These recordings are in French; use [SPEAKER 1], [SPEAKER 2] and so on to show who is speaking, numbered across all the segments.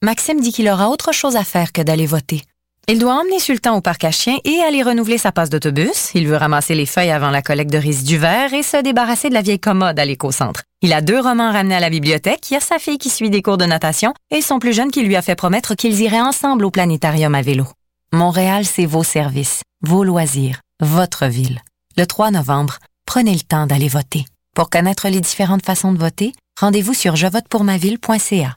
[SPEAKER 1] Maxime dit qu'il aura autre chose à faire que d'aller voter. Il doit emmener Sultan au parc à chiens et aller renouveler sa passe d'autobus. Il veut ramasser les feuilles avant la collecte de du verre et se débarrasser de la vieille commode à l'éco-centre. Il a deux romans ramenés à la bibliothèque, il y a sa fille qui suit des cours de natation et son plus jeune qui lui a fait promettre qu'ils iraient ensemble au planétarium à vélo. Montréal, c'est vos services, vos loisirs, votre ville. Le 3 novembre, prenez le temps d'aller voter. Pour connaître les différentes façons de voter, rendez-vous sur jevotepourmaville.ca.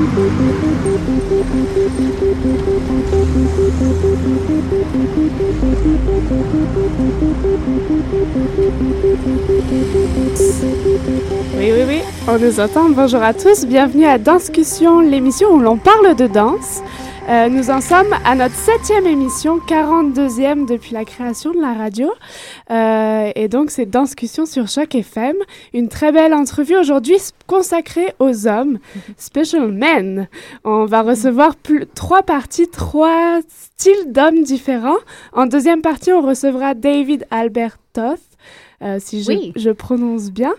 [SPEAKER 2] Oui, oui, oui, on nous entend. Bonjour à tous, bienvenue à Danscussion, l'émission où l'on parle de danse. Euh, nous en sommes à notre septième émission, 42e depuis la création de la radio. Euh, et donc, c'est Danscussion sur Choc FM. Une très belle entrevue aujourd'hui consacrée aux hommes, Special Men. On va recevoir plus, trois parties, trois styles d'hommes différents. En deuxième partie, on recevra David Albert Toth. Euh, si je, je, prononce bien.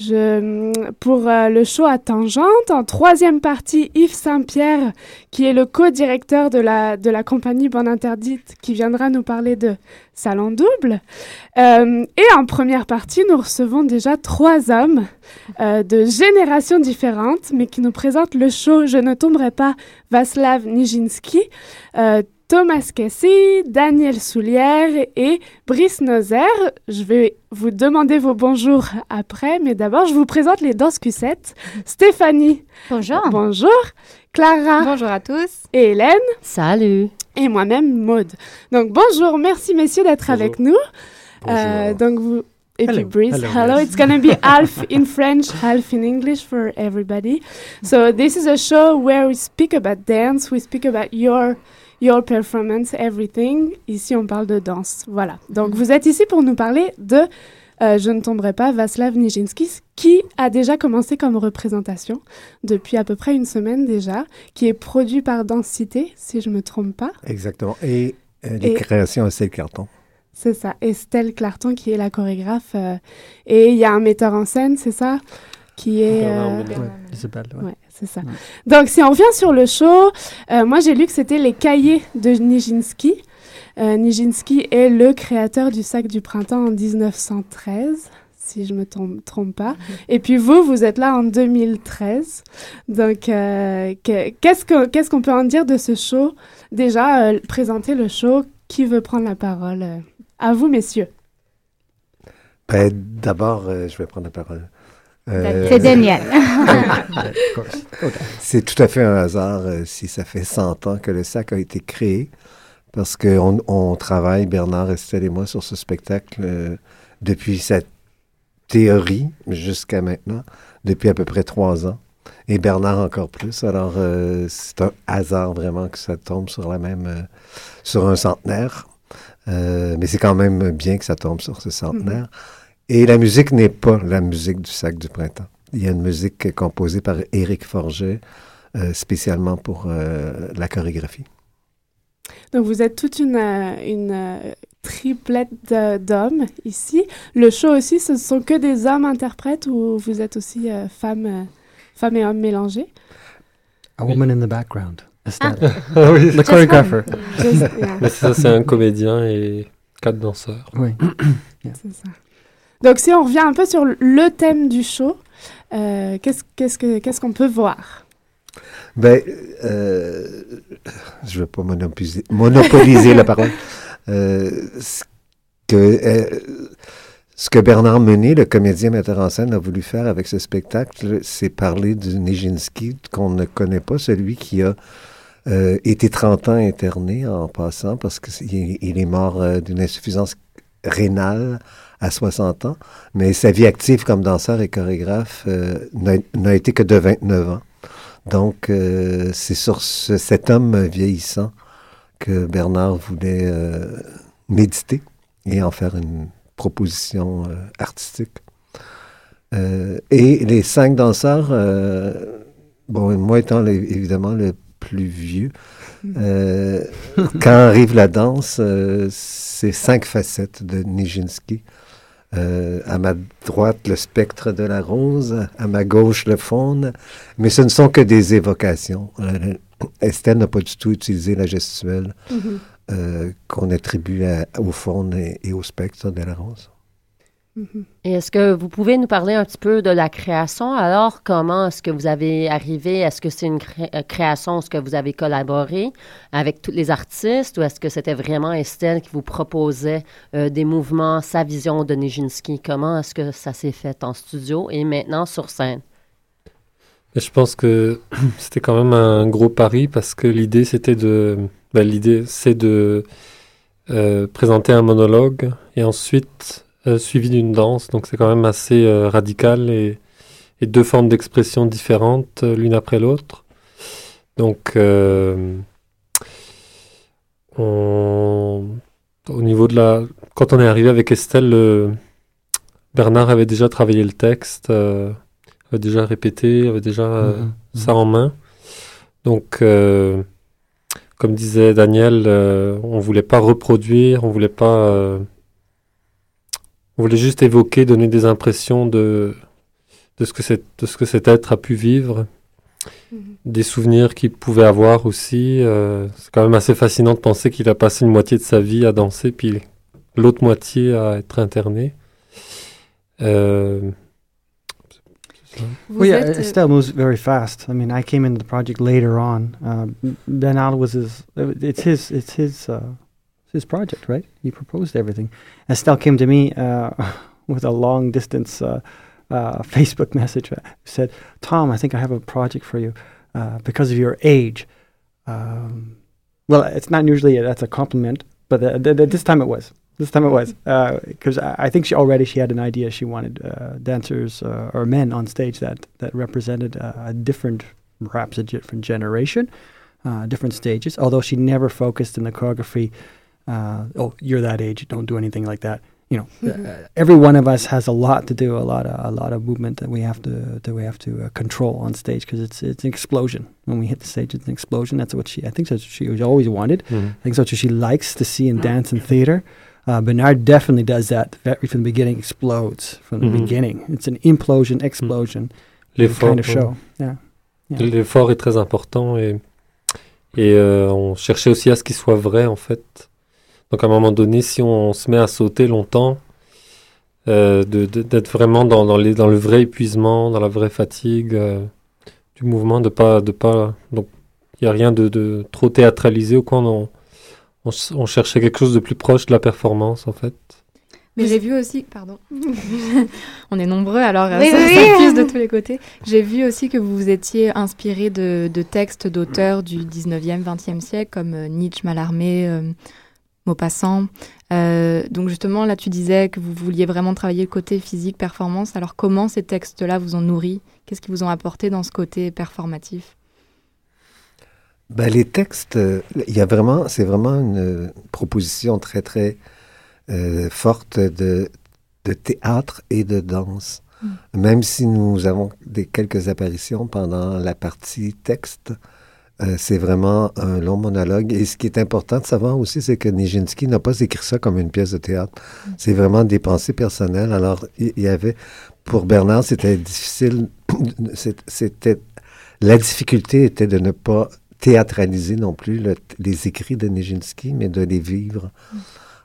[SPEAKER 2] Je, pour euh, le show à Tangente, en troisième partie, Yves Saint-Pierre, qui est le co-directeur de la, de la compagnie Bande Interdite, qui viendra nous parler de Salon Double. Euh, et en première partie, nous recevons déjà trois hommes de générations différentes, mais qui nous présentent le show Je ne tomberai pas, Vaslav Nijinsky. Thomas Cassie, Daniel Soulière et Brice Nozer. Je vais vous demander vos bonjours après, mais d'abord, je vous présente les danses Q7. Stéphanie.
[SPEAKER 3] Bonjour.
[SPEAKER 2] Bonjour. Clara.
[SPEAKER 3] Bonjour à tous.
[SPEAKER 2] Et Hélène.
[SPEAKER 3] Salut.
[SPEAKER 2] Et moi-même, Maude. Donc, bonjour. Merci, messieurs, d'être avec nous. Euh, donc, vous. Et puis Brice, hello. hello. It's gonna be half in French, half in English for everybody. So this is a show where we speak about dance, we speak about your Your Performance, Everything. Ici, on parle de danse. Voilà. Donc, vous êtes ici pour nous parler de euh, Je ne tomberai pas, Vaslav Nijinsky, qui a déjà commencé comme représentation depuis à peu près une semaine déjà, qui est produit par Densité, si je ne me trompe pas.
[SPEAKER 4] Exactement. Et euh, les créations Estelle Clarton.
[SPEAKER 2] C'est ça, Estelle Clarton qui est la chorégraphe. Euh, et il y a un metteur en scène, c'est ça? Qui est...
[SPEAKER 4] Euh,
[SPEAKER 2] ouais, c'est ça. Donc, si on revient sur le show, euh, moi, j'ai lu que c'était les cahiers de Nijinsky. Euh, Nijinsky est le créateur du sac du printemps en 1913, si je me trompe, trompe pas. Et puis vous, vous êtes là en 2013. Donc, euh, qu'est-ce qu'on qu'est-ce qu'on peut en dire de ce show? Déjà, euh, présenter le show. Qui veut prendre la parole? À vous, messieurs.
[SPEAKER 4] Ben, D'abord, je vais prendre la parole.
[SPEAKER 3] C'est Daniel.
[SPEAKER 4] C'est tout à fait un hasard si ça fait 100 ans que le SAC a été créé parce qu'on on travaille, Bernard, Estelle et moi, sur ce spectacle euh, depuis cette théorie jusqu'à maintenant, depuis à peu près trois ans. Et Bernard encore plus. Alors, euh, c'est un hasard vraiment que ça tombe sur la même, euh, sur un centenaire. mais c'est quand même bien que ça tombe sur ce centenaire. Mm-hmm. Et la musique n'est pas la musique du sac du printemps. Il y a une musique composée par Éric Forget, spécialement pour la chorégraphie.
[SPEAKER 2] Donc vous êtes toute une, euh, une euh, triplette d'hommes ici. Le show aussi, ce sont que des hommes interprètes ou vous êtes aussi euh, femmes, femmes et hommes mélangés?
[SPEAKER 5] A woman in the background.
[SPEAKER 6] Ah. ah. oui, the choreographer. Mais ça, c'est un comédien et quatre danseurs.
[SPEAKER 5] Oui.
[SPEAKER 2] C'est ça. Donc si on revient un peu sur le thème du show, qu'est-ce qu'est-ce qu'on peut voir?
[SPEAKER 4] Ben, euh, je ne vais pas monopoliser, la parole. Euh, ce, que, euh, Bernard Menet, le comédien metteur en scène, a voulu faire avec ce spectacle, c'est parler de Nijinsky qu'on ne connaît pas, celui qui a été 30 ans interné en passant parce qu'il il est mort d'une insuffisance rénale à 60 ans, mais sa vie active comme danseur et chorégraphe n'a été que de 29 ans. Donc, euh, c'est sur cet homme vieillissant que Bernard voulait euh, méditer et en faire une proposition euh, artistique. et les cinq danseurs, bon, moi étant évidemment le plus vieux, quand arrive la danse, c'est cinq facettes de Nijinsky. Euh, à ma droite, le spectre de la rose, à ma gauche, le faune, mais ce ne sont que des évocations. Euh, Estelle n'a pas du tout utilisé la gestuelle mm-hmm. euh, qu'on attribue au faune et, au spectre de la rose.
[SPEAKER 3] Mm-hmm. Est-ce que vous pouvez nous parler un petit peu de la création? Alors, comment est-ce que vous avez arrivé? Est-ce que c'est une euh, création, est-ce que vous avez collaboré avec tous les artistes ou est-ce que c'était vraiment Estelle qui vous proposait euh, des mouvements, sa vision de Nijinsky? Comment est-ce que ça s'est fait en studio et maintenant sur scène?
[SPEAKER 6] Je pense que c'était quand même un gros pari parce que l'idée, c'était de... Ben, l'idée, c'est de euh, présenter un monologue et ensuite euh, suivi d'une danse. Donc c'est quand même assez euh, radical et, deux formes d'expression différentes euh, l'une après l'autre. Donc au niveau de la... Quand on est arrivé avec Estelle, Bernard avait déjà travaillé le texte, avait déjà répété, avait déjà mhm. ça en main. Donc comme disait Daniel, on voulait pas reproduire, on voulait pas on voulait juste évoquer, donner des impressions de, de, ce, que de ce que cet être a pu vivre, mhm. des souvenirs qu'il pouvait avoir aussi. Euh, c'est quand même assez fascinant de penser qu'il a passé une moitié de sa vie à danser, puis l'autre moitié à être interné. Euh,
[SPEAKER 5] well, yeah, Estelle moves very fast. I mean, I came into the project later on. Uh, ben Al was his. It's his. It's his. Uh, his project, right? He proposed everything. Estelle came to me uh, with a long distance uh, uh, Facebook message. Uh, said, "Tom, I think I have a project for you uh, because of your age." Um, well, it's not usually a, that's a compliment, but uh, th- th- this time it was. This time it was because I, I, think she already she had an idea. She wanted dancers or men on stage that that represented a different, perhaps a different generation, different stages. Although she never focused in the choreography uh, oh, you're that age, don't do anything like that. You know, mm-hmm. uh, every one of us has a lot to do, a lot of a lot of movement that we have to that we have to uh, control on stage because it's it's an explosion. When we hit the stage, it's an explosion. That's what she I think that's what she always wanted. Mm-hmm. I think that's what she likes to see in dance and theater. Uh, Bernard definitely does that very from the beginning. Explodes from the mm-hmm. beginning. It's an implosion, mm. explosion kind of show. Yeah.
[SPEAKER 6] yeah. L'effort est très important et et euh, on cherchait aussi à ce qu'il soit vrai en fait. Donc à un moment donné, si on se met à sauter longtemps, euh, de- de- d'être vraiment dans, dans, les, dans le vrai épuisement, dans la vraie fatigue euh, du mouvement, de pas, de pas, donc il n'y a rien de, de trop théâtralisé, au contraire, on, on, ch- on cherchait quelque chose de plus proche de la performance en fait.
[SPEAKER 7] Mais j'ai vu aussi, pardon, on est nombreux alors
[SPEAKER 8] Oui,
[SPEAKER 7] ça,
[SPEAKER 8] oui, oui.
[SPEAKER 7] de tous les côtés. J'ai vu aussi que vous vous étiez inspiré de, de textes d'auteurs du 19e, 20e siècle comme euh, Nietzsche, Mallarmé, euh, Maupassant. Euh, donc justement là tu disais que vous vouliez vraiment travailler le côté physique, performance. Alors comment ces textes-là vous ont nourri? Qu'est-ce qui vous ont apporté dans ce côté performatif?
[SPEAKER 4] Ben, les textes, il y a vraiment, c'est vraiment une proposition très, très euh, forte de, de théâtre et de danse. Même si nous avons des quelques apparitions pendant la partie texte, euh, c'est vraiment un long monologue. Et ce qui est important de savoir aussi, c'est que Nijinsky n'a pas écrit ça comme une pièce de théâtre. C'est vraiment des pensées personnelles. Alors, il y avait, pour Bernard, c'était difficile, c'était, la difficulté était de ne pas théâtraliser non plus le- les écrits de Nijinsky, mais de les vivre.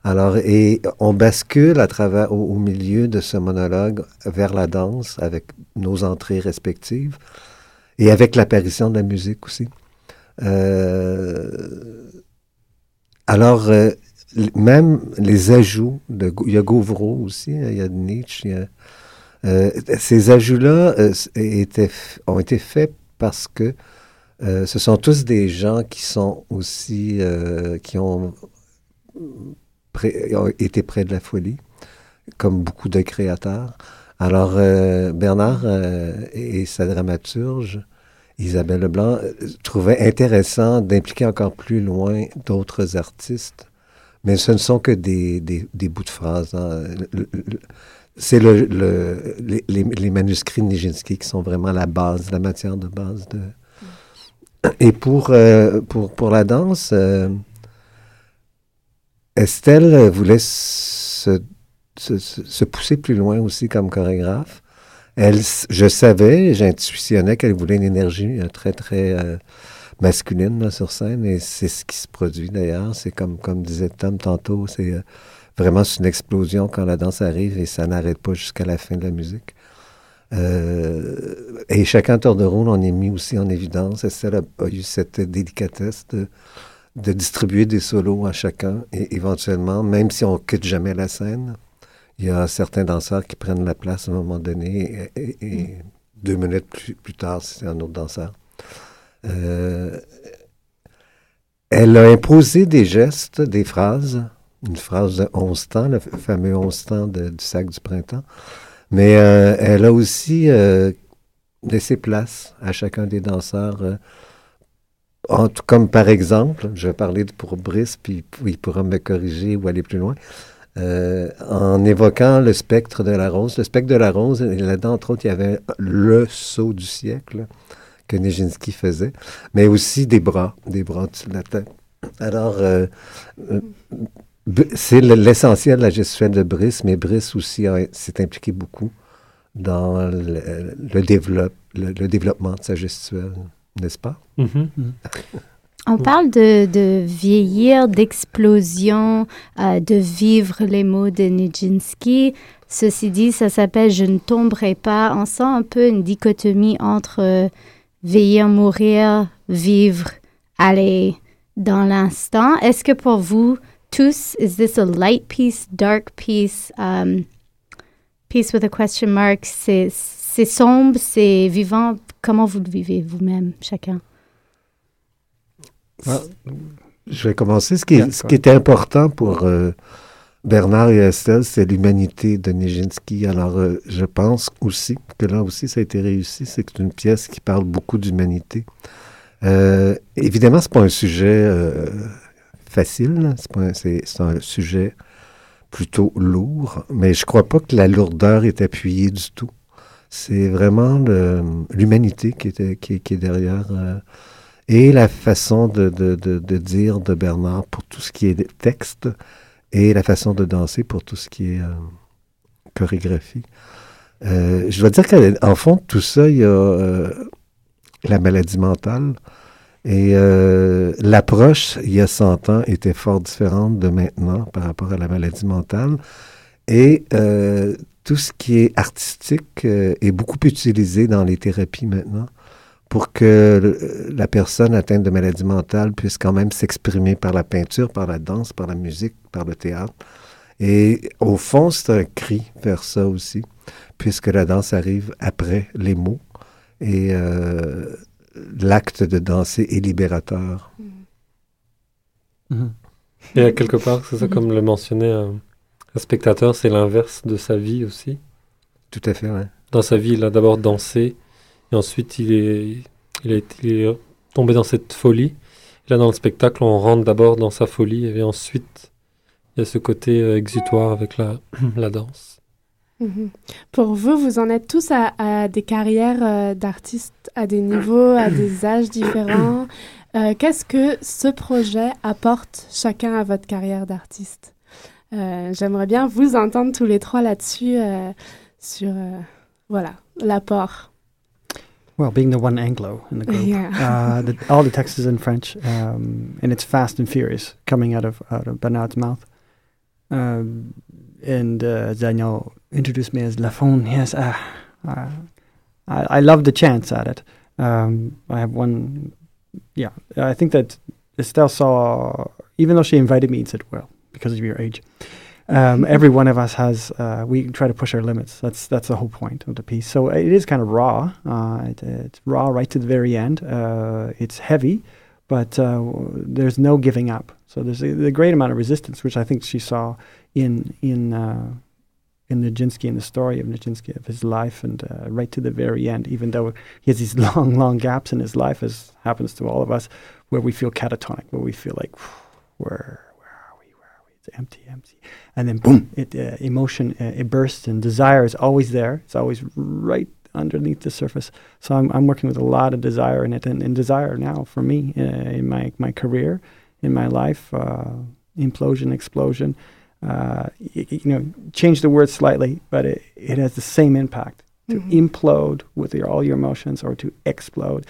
[SPEAKER 4] Alors, et on bascule à travers, au milieu de ce monologue vers la danse avec nos entrées respectives et avec l'apparition de la musique aussi. Euh, alors, euh, même les ajouts, de, il y a Gauvreau aussi, hein, il y a Nietzsche, euh, ces ajouts-là ont été faits parce que ce sont tous des gens qui sont aussi, qui ont, été près de la folie, comme beaucoup de créateurs. Alors, Bernard et sa dramaturge, Isabelle Leblanc, euh, trouvaient intéressant d'impliquer encore plus loin d'autres artistes. Mais ce ne sont que des, des, des bouts de phrases. hein. C'est le, le- les, manuscrits de Nijinsky qui sont vraiment la base, la matière de base de, et pour, euh, pour, pour la danse, euh, Estelle voulait se, se- se pousser plus loin aussi comme chorégraphe. Elle, je savais, j'intuitionnais qu'elle voulait une énergie euh, très, très euh, masculine là, sur scène et c'est ce qui se produit d'ailleurs. C'est comme, comme disait Tom tantôt, c'est euh, vraiment une explosion quand la danse arrive et ça n'arrête pas jusqu'à la fin de la musique. Euh, et chacun tour de rôle, on est mis aussi en évidence. A, a eu cette délicatesse de, de distribuer des solos à chacun et éventuellement, même si on quitte jamais la scène, il y a certains danseurs qui prennent la place à un moment donné et, et- et deux minutes plus, plus tard, c'est un autre danseur. Euh, elle a imposé des gestes, des phrases, une phrase de 11 temps, le fameux 11 temps de- du sac du printemps. Mais euh, elle a aussi euh, laissé place à chacun des danseurs. en tout- comme par exemple, je vais parler pour Brice, puis il pourra me corriger ou aller plus loin, euh, en évoquant le spectre de la rose. Le spectre de la rose, là-dedans, entre autres, il y avait le saut du siècle que Nijinsky faisait, mais aussi des bras, des bras de la tête. Alors, euh, euh, c'est le- l'essentiel de la gestuelle de Brice, mais Brice aussi s'est impliqué beaucoup dans le, le le- développement de sa gestuelle, n'est-ce pas?
[SPEAKER 6] Mhm.
[SPEAKER 8] On parle de, de vieillir, d'explosion, euh, de vivre les mots de Nijinsky. Ceci dit, ça s'appelle Je ne tomberai pas. On sent un peu une dichotomie entre euh, vieillir, mourir, vivre, aller dans l'instant. Est-ce que pour vous tous, is this a light piece, dark piece, um, piece with a question mark? C'est c'est sombre, c'est vivant. Comment vous le vivez vous-même, chacun?
[SPEAKER 4] Je vais commencer. Ce qui, ce était important pour euh, Bernard et Estelle, c'est l'humanité de Nijinsky. Alors, euh, je pense aussi que là aussi, ça a été réussi. C'est une pièce qui parle beaucoup d'humanité. Euh, évidemment, c'est pas un sujet facile. C'est un- sujet plutôt lourd, mais je crois pas que la lourdeur est appuyée du tout. C'est vraiment l'humanité qui, était- qui, qui est derrière. Et la façon de, de, de, de dire de Bernard pour tout ce qui est texte et la façon de danser pour tout ce qui est euh, chorégraphie. Euh, je dois dire qu'en fond, tout ça, il y a euh, la maladie mentale. Et euh, l'approche, il y a 100 ans, était fort différente de maintenant par rapport à la maladie mentale. Et euh, tout ce qui est artistique est beaucoup utilisé dans les thérapies maintenant pour que la personne atteinte de maladie mentale puisse quand même s'exprimer par la peinture, par la danse, par la musique, par le théâtre. Et au fond, c'est un cri vers ça aussi, puisque la danse arrive après les mots. Et euh, l'acte de danser est libérateur.
[SPEAKER 6] Mhm. Et à quelque part, c'est ça, comme le mentionnait un, spectateur, c'est l'inverse de sa vie aussi.
[SPEAKER 4] Tout à fait, oui.
[SPEAKER 6] Dans sa vie, il a d'abord dansé, et ensuite il est, il, est, tombé dans cette folie. là, dans le spectacle, on rentre d'abord dans sa folie, et ensuite, il y a ce côté euh, exutoire avec la, la danse.
[SPEAKER 2] Mhm. Pour vous, vous en êtes tous à, des carrières euh, d'artistes à des niveaux, à des âges différents. Euh, qu'est-ce que ce projet apporte chacun à votre carrière d'artiste? J'aimerais bien vous entendre tous les trois là-dessus, sur voilà l'apport.
[SPEAKER 5] Well, being the one Anglo in the group, yeah. uh, the, all the text is in French, um, and it's fast and furious coming out of out of Bernard's mouth. Um, and uh, Daniel introduced me as Lafon. Yes, uh, uh, I, I love the chance at it. Um, I have one. Yeah, I think that Estelle saw, even though she invited me and said, "Well, because of your age." Um, every one of us has. Uh, we try to push our limits. That's that's the whole point of the piece. So it is kind of raw. Uh, it, it's raw right to the very end. Uh, it's heavy, but uh, there's no giving up. So there's a, a, great amount of resistance, which I think she saw in in uh, in Nijinsky in the story of Nijinsky of his life, and uh, right to the very end. Even though he has these long, long gaps in his life, as happens to all of us, where we feel catatonic, where we feel like where it's empty, empty, and then boom, it uh, emotion uh, it bursts and desire is always there. It's always right underneath the surface. So I'm I'm working with a lot of desire in it, and, and desire now for me uh, in my my career, in my life, uh, implosion, explosion. Uh, y- you know, change the word slightly, but it, it has the same impact. To mm-hmm. implode with your, all your emotions or to explode.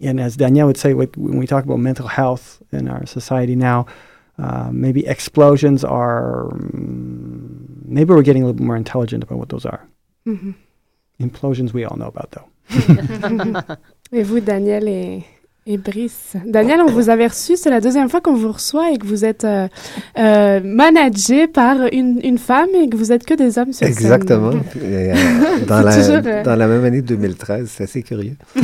[SPEAKER 5] And as Danielle would say, when we talk about mental health in our society now, uh, maybe explosions are. Um, maybe we're getting a little bit more intelligent about what those are. Mm-hmm. Implosions, we all know about, though.
[SPEAKER 2] et vous, Daniel et, et Brice. Daniel, on vous avait reçu, c'est la deuxième fois qu'on vous reçoit et que vous êtes euh, euh, managé par une, une, femme et que vous êtes que des hommes sur
[SPEAKER 4] Exactement. Euh, dans, la, euh, dans la même année 2013, c'est assez curieux.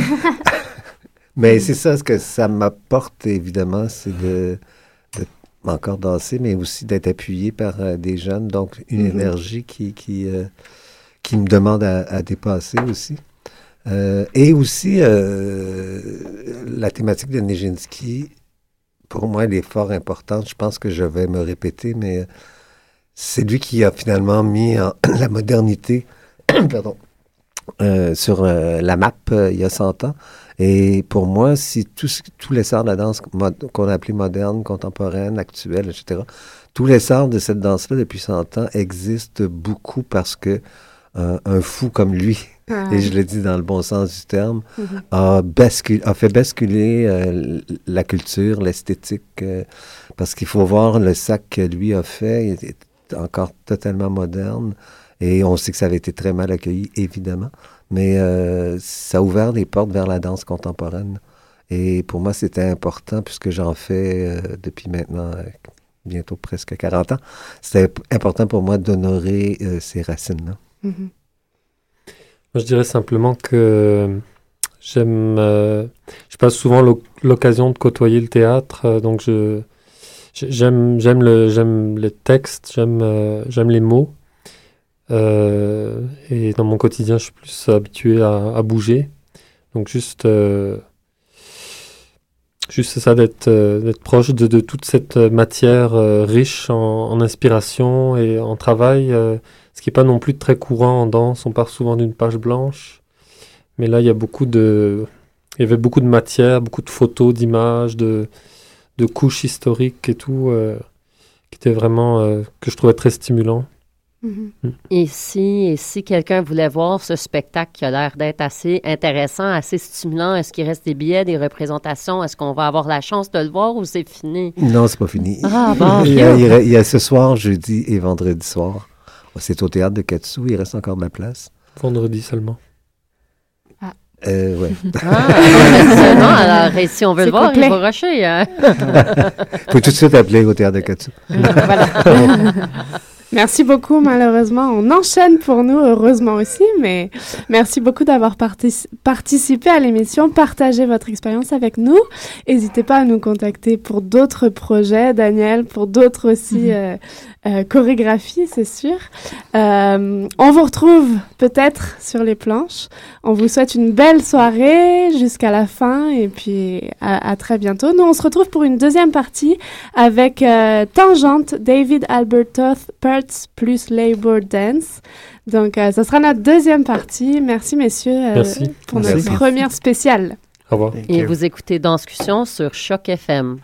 [SPEAKER 4] Mais c'est ça, ce que ça m'apporte, évidemment, c'est de encore danser, mais aussi d'être appuyé par euh, des jeunes. Donc, une mm-hmm. énergie qui, qui, euh, qui me demande à, dépasser aussi. Euh, et aussi, la thématique de Nijinsky, pour moi, elle est fort importante. Je pense que je vais me répéter, mais c'est lui qui a finalement mis la modernité pardon, sur la map il y a 100 ans. Et pour moi, si tous les sorts de la danse qu'on a appelé moderne, contemporaine, actuelle, etc., tous les sorts de cette danse-là depuis 100 ans existent beaucoup parce que euh, un fou comme lui, ah. et je le dis dans le bon sens du terme, mm-hmm. a, a, fait basculer euh, la culture, l'esthétique, euh, parce qu'il faut voir le sac que lui a fait, il est encore totalement moderne, et on sait que ça avait été très mal accueilli, évidemment. Mais euh, ça a ouvert les portes vers la danse contemporaine. Et pour moi, c'était important puisque j'en fais euh, depuis maintenant euh, bientôt presque 40 ans. C'était important pour moi d'honorer ces racines-là.
[SPEAKER 6] Mm-hmm. Moi, je dirais simplement que j'aime. je passe souvent l'occasion de côtoyer le théâtre, donc je. J'aime, j'aime le, j'aime les textes, j'aime, j'aime les mots. Euh, et dans mon quotidien, je suis plus habitué à, bouger. Donc juste, euh, juste ça d'être euh, d'être proche de, de, toute cette matière riche en, inspiration et en travail, ce qui n'est pas non plus très courant en danse. On part souvent d'une page blanche, mais là il y a beaucoup de, il y avait beaucoup de matière, beaucoup de photos, d'images, de, de couches historiques et tout, qui était vraiment que je trouvais très stimulant.
[SPEAKER 2] Mhm.
[SPEAKER 3] Et si, et si quelqu'un voulait voir ce spectacle qui a l'air d'être assez intéressant, assez stimulant, est-ce qu'il reste des billets, des représentations? Est-ce qu'on va avoir la chance de le voir ou c'est fini?
[SPEAKER 4] Non, c'est pas fini.
[SPEAKER 3] Ah, bon.
[SPEAKER 4] il, y a, il y a- il y a ce soir, jeudi et vendredi soir. C'est au théâtre de Katsu. Il reste encore de la place.
[SPEAKER 6] Vendredi seulement.
[SPEAKER 4] Euh, ouais.
[SPEAKER 3] Ah, non, alors, et si on veut le voir,
[SPEAKER 2] complet.
[SPEAKER 3] il faut rusher. Hein?
[SPEAKER 4] faut tout de suite appeler au théâtre de Katsu.
[SPEAKER 2] Merci beaucoup. Malheureusement, on enchaîne pour nous, heureusement aussi, mais merci beaucoup d'avoir partic- participé à l'émission, partagé votre expérience avec nous. N'hésitez pas à nous contacter pour d'autres projets, Daniel, pour d'autres aussi euh, euh, chorégraphies, c'est sûr. Euh, on vous retrouve peut-être sur les planches. On vous souhaite une belle soirée jusqu'à la fin et puis à, à très bientôt. Nous, on se retrouve pour une deuxième partie avec Tangente, David Albert Toth, Plus Labor Dance. Donc, euh, ce sera notre deuxième partie. Merci, messieurs, euh,
[SPEAKER 6] Merci.
[SPEAKER 2] pour
[SPEAKER 6] Merci.
[SPEAKER 2] notre première spéciale.
[SPEAKER 6] Au revoir.
[SPEAKER 3] Et vous écoutez Danscussion sur Choc FM.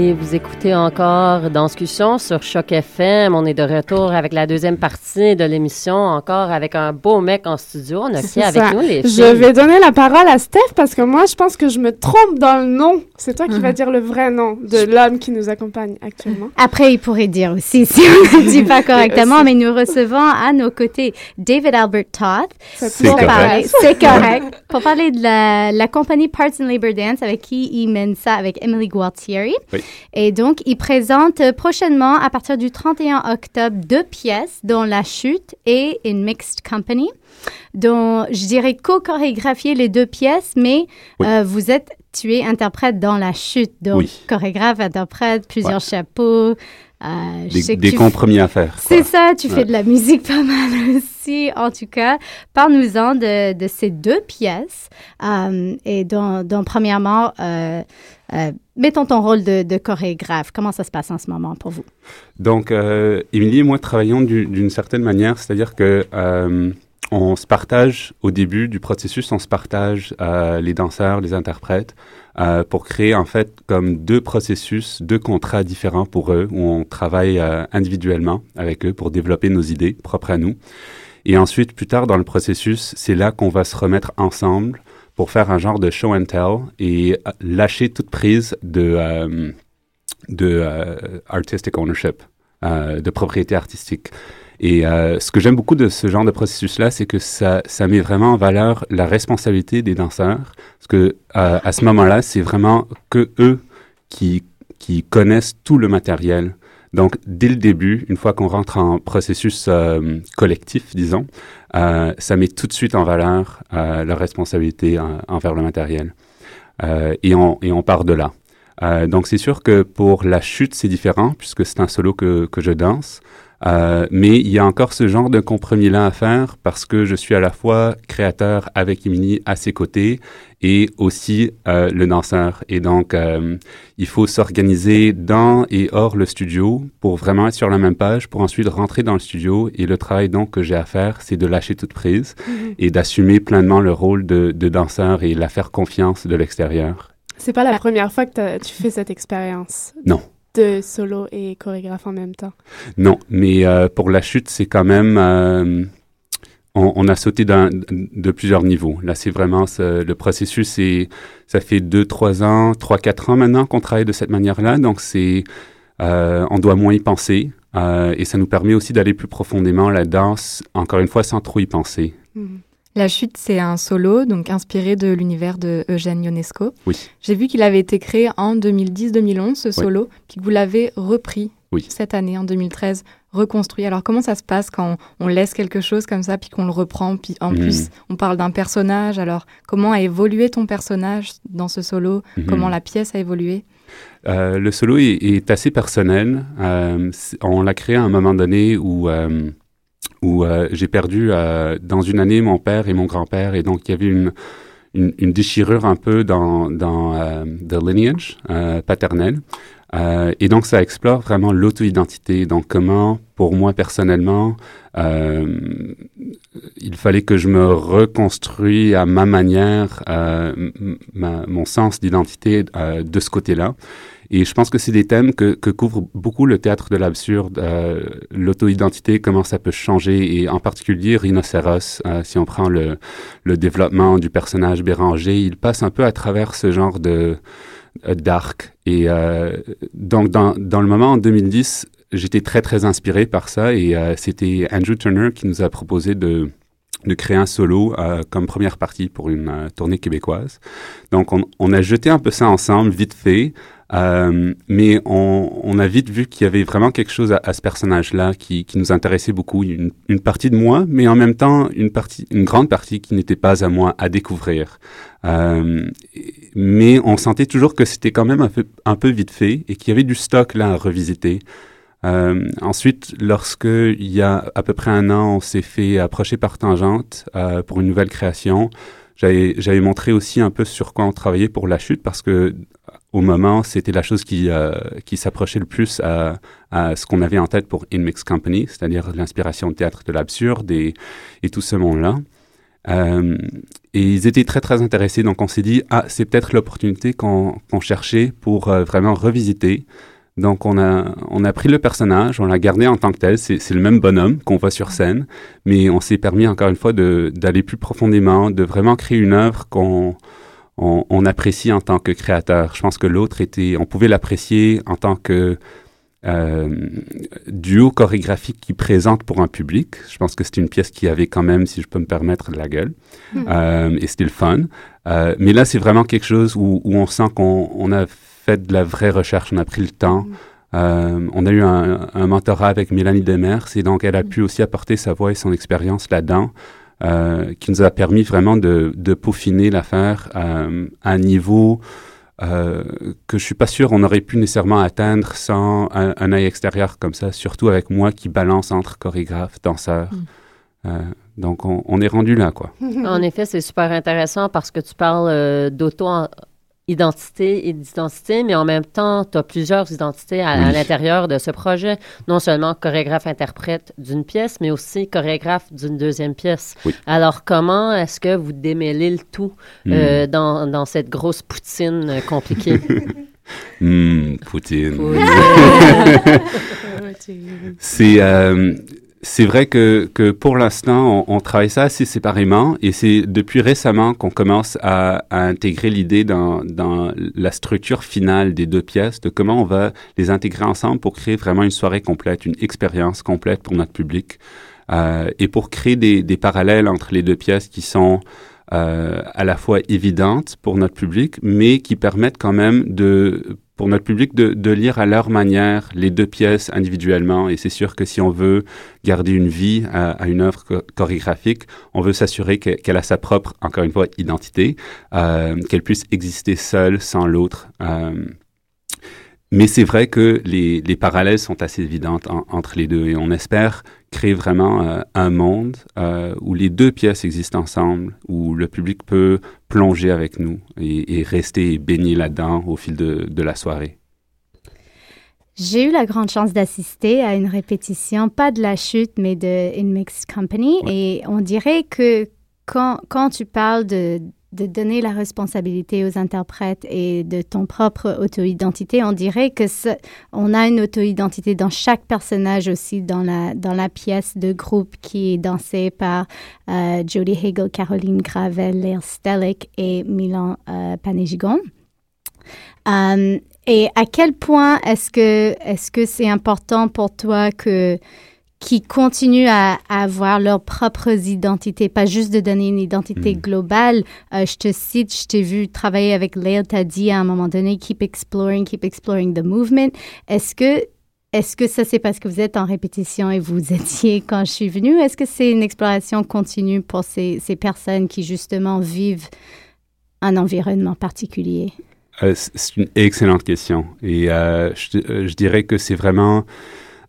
[SPEAKER 3] Et vous écoutez encore Danscussion sur Choc FM. On est de retour avec la deuxième partie de l'émission, encore avec un beau mec en studio. On a qui avec
[SPEAKER 2] ça.
[SPEAKER 3] nous, les
[SPEAKER 2] Je
[SPEAKER 3] filles?
[SPEAKER 2] vais donner la parole à Steph parce que moi, je pense que je me trompe dans le nom. C'est toi qui vas dire le vrai nom de l'homme qui nous accompagne actuellement.
[SPEAKER 8] Après, il pourrait dire aussi si on ne dit pas correctement, mais nous recevons à nos côtés David Albert Toth.
[SPEAKER 2] C'est
[SPEAKER 8] pour
[SPEAKER 2] correct.
[SPEAKER 8] parler- C'est correct. Pour parler de la, la compagnie Parts and Labor Dance avec qui il mène ça avec Emily Gualtieri.
[SPEAKER 9] Oui.
[SPEAKER 8] Et donc, il présente prochainement, à partir du 31 octobre, deux pièces, dont La Chute et une Mixed Company, dont je dirais co-chorégraphier les deux pièces, mais
[SPEAKER 9] Oui.
[SPEAKER 8] euh, vous êtes, tu es interprète dans La Chute, donc
[SPEAKER 9] Oui.
[SPEAKER 8] chorégraphe, interprète, plusieurs
[SPEAKER 9] Ouais.
[SPEAKER 8] chapeaux. euh, je
[SPEAKER 9] Des,
[SPEAKER 8] sais que
[SPEAKER 9] des compromis à faire.
[SPEAKER 8] c'est ça, tu
[SPEAKER 9] Ouais.
[SPEAKER 8] fais de la musique pas mal aussi, en tout cas. Parle-nous-en de, de ces deux pièces. Euh, et donc, premièrement, euh, euh, mettons ton rôle de, chorégraphe. Comment ça se passe en ce moment pour vous?
[SPEAKER 9] Donc, euh, Émilie et moi travaillons du- d'une certaine manière, c'est-à-dire que euh, on se partage au début du processus, on se partage euh, les danseurs, les interprètes, euh, pour créer en fait comme deux processus, deux contrats différents pour eux, où on travaille individuellement avec eux pour développer nos idées propres à nous. Et ensuite, plus tard dans le processus, c'est là qu'on va se remettre ensemble pour faire un genre de show and tell et euh, lâcher toute prise de, euh, de euh, artistic ownership, de propriété artistique. Et ce que j'aime beaucoup de ce genre de processus-là, c'est que ça, ça met vraiment en valeur la responsabilité des danseurs. Parce que à ce moment-là, c'est vraiment que eux qui, qui connaissent tout le matériel. Donc, dès le début, une fois qu'on rentre en processus euh, collectif, disons, euh, ça met tout de suite en valeur euh, leur responsabilité envers le matériel. et, on, et on part de là. donc, c'est sûr que pour la chute, c'est différent, puisque c'est un solo que, que je danse. Euh, mais il y a encore ce genre de compromis-là à faire parce que je suis à la fois créateur avec Emily à ses côtés et aussi euh, le danseur. Et donc, euh, il faut s'organiser dans et hors le studio pour vraiment être sur la même page, pour ensuite rentrer dans le studio. Et le travail donc que j'ai à faire, c'est de lâcher toute prise
[SPEAKER 2] Mhm.
[SPEAKER 9] et d'assumer pleinement le rôle de, de danseur et la faire confiance de l'extérieur.
[SPEAKER 2] C'est pas la première fois que tu fais cette expérience?
[SPEAKER 9] Non.
[SPEAKER 2] De solo et chorégraphe en même temps.
[SPEAKER 9] Non, mais euh, pour la chute, c'est quand même... euh, on, on a sauté de plusieurs niveaux. Là, c'est vraiment ce- le processus. C'est, ça fait deux, trois ans, trois, quatre ans maintenant qu'on travaille de cette manière-là. Donc, c'est, euh, on doit moins y penser. et ça nous permet aussi d'aller plus profondément la danse, encore une fois, sans trop y penser.
[SPEAKER 7] La chute, c'est un solo, donc inspiré de l'univers de Eugène Ionesco.
[SPEAKER 9] Oui.
[SPEAKER 7] J'ai vu qu'il avait été créé en 2010-2011, ce solo, puis que vous l'avez repris
[SPEAKER 9] Oui.
[SPEAKER 7] cette année, en 2013, reconstruit. Alors, comment ça se passe quand on, on laisse quelque chose comme ça, puis qu'on le reprend, puis en
[SPEAKER 9] Mhm.
[SPEAKER 7] plus, on parle d'un personnage? Alors, comment a évolué ton personnage dans ce solo?
[SPEAKER 9] Mhm.
[SPEAKER 7] Comment la pièce a évolué?
[SPEAKER 9] Euh, le solo est, est assez personnel. Euh, on l'a créé à un moment donné où, euh, où euh, j'ai perdu euh, dans une année mon père et mon grand-père. Et donc, il y avait une, une, une déchirure un peu dans, dans euh, lineage euh, paternel. Euh, et donc, ça explore vraiment l'auto-identité. Donc, comment, pour moi personnellement, euh, il fallait que je me reconstruis à ma manière euh, ma- mon sens d'identité euh, de ce côté-là. Et je pense que c'est des thèmes que, que couvre beaucoup le théâtre de l'absurde, euh, l'auto-identité, comment ça peut changer, et en particulier Rhinocéros, si on prend le, le développement du personnage Béranger, il passe un peu à travers ce genre de euh, d'arc. Et euh, donc, dans, dans le moment en 2010, j'étais très, très inspiré par ça, et euh, c'était Andrew Turner qui nous a proposé de de créer un solo euh, comme première partie pour une euh, tournée québécoise. Donc, on, on a jeté un peu ça ensemble, vite fait, euh, mais on, on a vite vu qu'il y avait vraiment quelque chose à, à ce personnage-là qui, qui nous intéressait beaucoup. Une, une partie de moi, mais en même temps, une, partie, une grande partie qui n'était pas à moi à découvrir. Euh, mais on sentait toujours que c'était quand même un peu, un peu vite fait et qu'il y avait du stock là à revisiter. Euh, ensuite, lorsque il y a à peu près un an, on s'est fait approcher par Tangente euh, pour une nouvelle création. J'avais, montré aussi un peu sur quoi on travaillait pour la chute parce que au moment, c'était la chose qui, euh, qui s'approchait le plus à, à ce qu'on avait en tête pour In Mix Company, c'est-à-dire l'inspiration théâtre de l'absurde et, et tout ce monde-là. Euh, et ils étaient très, très intéressés. Donc, on s'est dit, ah, c'est peut-être l'opportunité qu'on qu'on cherchait pour euh, vraiment revisiter. Donc, on a, on a pris le personnage, on l'a gardé en tant que tel. C'est c'est le même bonhomme qu'on voit sur scène, mais on s'est permis, encore une fois, de- d'aller plus profondément, de vraiment créer une œuvre qu'on on, on apprécie en tant que créateur. Je pense que l'autre était, on pouvait l'apprécier en tant que euh, duo chorégraphique qui présente pour un public. Je pense que c'était une pièce qui avait quand même, si je peux me permettre, de la gueule.
[SPEAKER 10] Mhm.
[SPEAKER 9] Euh, et c'était le fun. Euh, mais là, c'est vraiment quelque chose où, où on sent qu'on on a fait de la vraie recherche, on a pris le temps. Euh, on a eu un, un mentorat avec Mélanie Demers et donc elle a pu aussi apporter sa voix et son expérience là-dedans, euh, qui nous a permis vraiment de, de peaufiner l'affaire euh, à un niveau euh, que je suis pas sûr on aurait pu nécessairement atteindre sans un, un œil extérieur comme ça, surtout avec moi qui balance entre chorégraphe, danseur. Euh, donc on, on est rendu là, quoi.
[SPEAKER 3] En effet, c'est super intéressant parce que tu parles euh, d'auto-identité et d'identité, mais en même temps, tu as plusieurs identités à, l'intérieur de ce projet. Non seulement chorégraphe-interprète d'une pièce, mais aussi chorégraphe d'une deuxième pièce.
[SPEAKER 9] Oui.
[SPEAKER 3] Alors, comment est-ce que vous démêlez le tout euh, dans, dans cette grosse poutine euh, compliquée?
[SPEAKER 9] Hmm, Poutine.
[SPEAKER 3] Poutine.
[SPEAKER 9] c'est euh, c'est vrai que, que pour l'instant, on, on, travaille ça assez séparément et c'est depuis récemment qu'on commence à, à intégrer l'idée dans, dans la structure finale des deux pièces, de comment on va les intégrer ensemble pour créer vraiment une soirée complète, une expérience complète pour notre public euh, et pour créer des, des, parallèles entre les deux pièces qui sont euh, à la fois évidentes pour notre public, mais qui permettent quand même de pour notre public de, de, lire à leur manière les deux pièces individuellement. Et c'est sûr que si on veut garder une vie à, à une œuvre chorégraphique, on veut s'assurer qu'elle a sa propre, encore une fois, identité, euh, qu'elle puisse exister seule sans l'autre. Euh, mais c'est vrai que les, les, parallèles sont assez évidentes en, entre les deux et on espère créer vraiment euh, un monde euh, où les deux pièces existent ensemble, où le public peut plonger avec nous et, et rester baigné là-dedans au fil de, de la soirée.
[SPEAKER 8] J'ai eu la grande chance d'assister à une répétition, pas de la chute, mais de In Mixed Company. Ouais. Et on dirait que quand, quand tu parles de, de donner la responsabilité aux interprètes et de ton propre auto-identité, on dirait que on a une auto-identité dans chaque personnage aussi dans la dans la pièce de groupe qui est dansée par euh, Jodie Hagel, Caroline Gravel, Léa Stellick et Milan euh, Panegigon. Um, et à quel point est-ce que est-ce que c'est important pour toi que qui continuent à, à, avoir leurs propres identités, pas juste de donner une identité mmh. globale. Euh, je te cite, je t'ai vu travailler avec t'as dit à un moment donné, keep exploring, keep exploring the movement. Est-ce que est-ce que ça c'est parce que vous êtes en répétition et vous étiez quand je suis venue? Est-ce que c'est une exploration continue pour ces, ces personnes qui justement vivent un environnement particulier?
[SPEAKER 9] Euh, c'est une excellente question et euh, je, je, dirais que c'est vraiment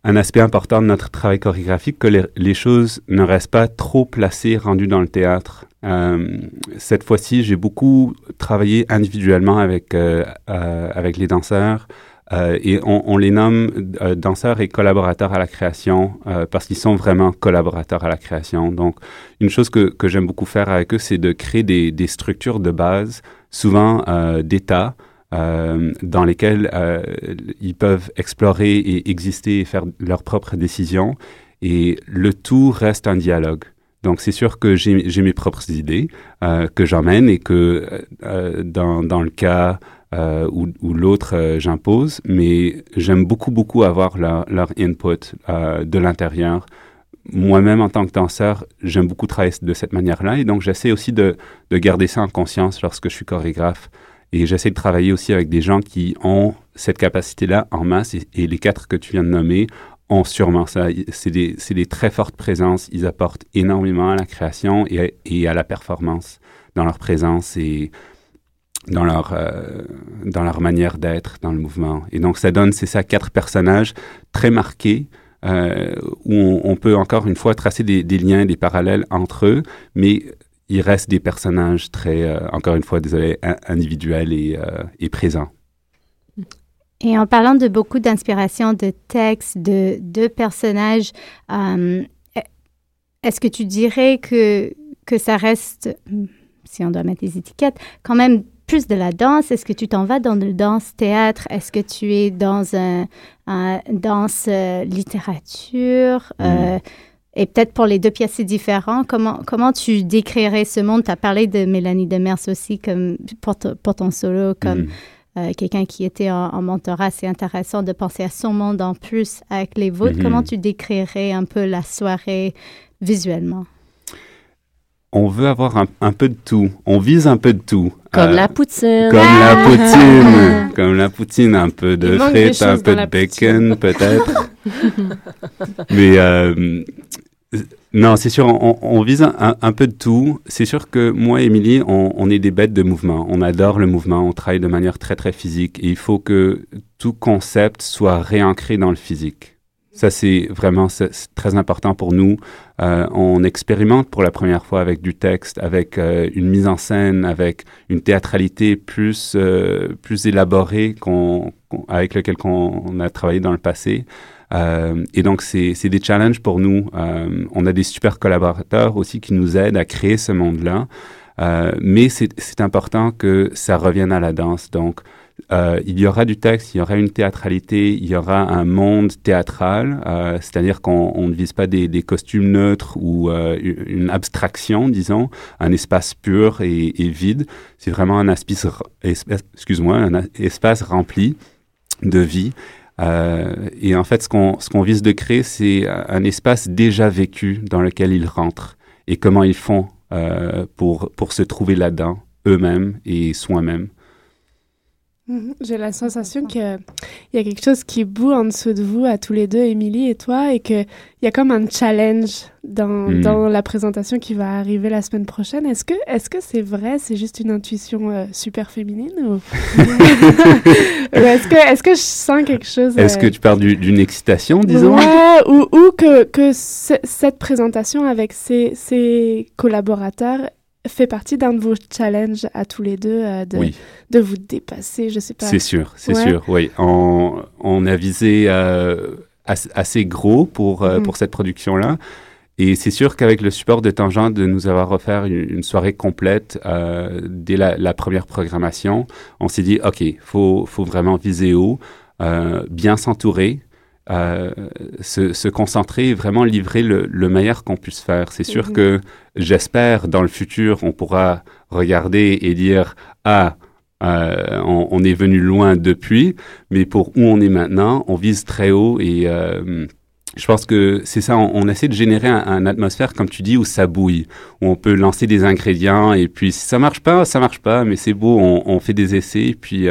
[SPEAKER 9] un aspect important de notre travail chorégraphique que les, choses ne restent pas trop placées, rendues dans le théâtre. Euh, cette fois-ci, j'ai beaucoup travaillé individuellement avec, euh, euh, les danseurs. Et on, les nomme danseurs et collaborateurs à la création parce qu'ils sont vraiment collaborateurs à la création. Donc, une chose que, j'aime beaucoup faire avec eux, c'est de créer des, structures de base, souvent d'état, euh, dans lesquels euh, ils peuvent explorer et exister et faire leurs propres décisions. Et le tout reste un dialogue. Donc c'est sûr que j'ai mes propres idées euh, que j'emmène et que euh, dans, dans, le cas où, l'autre j'impose, mais j'aime beaucoup beaucoup avoir leur, leur input de l'intérieur. Moi-même en tant que danseur, j'aime beaucoup travailler de cette manière-là et donc j'essaie aussi de, de garder ça en conscience lorsque je suis chorégraphe. Et j'essaie de travailler aussi avec des gens qui ont cette capacité-là en masse. Et, les quatre que tu viens de nommer ont sûrement ça. C'est des, très fortes présences. Ils apportent énormément à la création et, à la performance dans leur présence et dans leur, euh, dans leur manière d'être dans le mouvement. Et donc, ça donne, c'est ça, quatre personnages très marqués. Euh, où on, on, peut encore une fois tracer des, des liens, des parallèles entre eux, mais il reste des personnages très, euh, encore une fois, désolé, individuels et, euh, et, présents.
[SPEAKER 8] Et en parlant de beaucoup d'inspiration de textes, de, de personnages, euh, est-ce que tu dirais que, que ça reste, si on doit mettre des étiquettes, quand même plus de la danse? Est-ce que tu t'en vas dans le danse-théâtre? Est-ce que tu es dans un, un danse-littérature? Mm. Et peut-être pour les deux pièces, c'est différent. Comment, comment tu décrirais ce monde? Tu as parlé de Mélanie Demers aussi comme, pour, pour ton solo, comme mm. euh, quelqu'un qui était en, en, mentorat. C'est intéressant de penser à son monde en plus avec les vôtres. Mm -hmm. Comment tu décrirais un peu la soirée visuellement?
[SPEAKER 9] On veut avoir un, un, peu de tout. On vise un peu de tout.
[SPEAKER 3] Comme euh, la poutine.
[SPEAKER 9] Comme ah! la poutine. comme la poutine. Un peu de frites, un peu de bacon, peut-être. Mais euh, non, c'est sûr, on, on vise un, peu de tout. C'est sûr que moi Émilie, on, on, est des bêtes de mouvement. On adore le mouvement, on travaille de manière très, très physique. Et il faut que tout concept soit réancré dans le physique. Ça, c'est vraiment très important pour nous. Euh, on expérimente pour la première fois avec du texte, avec euh, une mise en scène, avec une théâtralité plus, euh, plus élaborée qu'on, qu avec laquelle on a travaillé dans le passé. Euh, et donc, c'est des challenges pour nous. Euh, on a des super collaborateurs aussi qui nous aident à créer ce monde-là. Euh, mais c'est important que ça revienne à la danse. Donc, euh, il y aura du texte, il y aura une théâtralité, il y aura un monde théâtral, euh, c'est-à-dire qu'on on ne vise pas des, des costumes neutres ou euh, une abstraction, disons, un espace pur et, et vide. C'est vraiment un espace excuse-moi, un espace rempli de vie. Euh, et en fait, ce qu'on qu'on vise de créer, c'est un espace déjà vécu dans lequel ils rentrent et comment ils font euh, pour pour se trouver là-dedans eux-mêmes et soi-même.
[SPEAKER 2] J'ai la sensation qu'il y a quelque chose qui bout en dessous de vous, à tous les deux, Émilie et toi, et qu'il y a comme un challenge dans,
[SPEAKER 9] Mm.
[SPEAKER 2] dans la présentation qui va arriver la semaine prochaine. Est-ce que est-ce que c'est vrai? C'est juste une intuition euh, super féminine ou, Ou est-ce que est-ce que je sens quelque chose
[SPEAKER 9] Est-ce
[SPEAKER 2] euh,
[SPEAKER 9] que tu parles du- d'une excitation, disons?
[SPEAKER 2] Ouais, ou, ou que, que ce- cette présentation avec ses, ses collaborateurs fait partie d'un de vos challenges à tous les deux, euh, de,
[SPEAKER 9] Oui.
[SPEAKER 2] de vous dépasser, je sais pas.
[SPEAKER 9] C'est sûr, c'est
[SPEAKER 2] Ouais.
[SPEAKER 9] sûr, oui. On, on a visé euh, as- assez gros pour, euh,
[SPEAKER 2] Mhm.
[SPEAKER 9] pour cette production-là. Et c'est sûr qu'avec le support de Tangente, de nous avoir offert une, une soirée complète dès la, la première programmation, on s'est dit, OK, il faut, faut vraiment viser haut, bien s'entourer, euh, se, se concentrer et vraiment livrer le, le meilleur qu'on puisse faire. C'est sûr
[SPEAKER 10] Mhm.
[SPEAKER 9] que j'espère dans le futur, on pourra regarder et dire, ah, euh, on, on est venu loin depuis, mais pour où on est maintenant, on vise très haut et euh, je pense que c'est ça, on, on essaie de générer un, un atmosphère, comme tu dis, où ça bouille, où on peut lancer des ingrédients et puis si ça marche pas, ça marche pas, mais c'est beau, on, on fait des essais, puis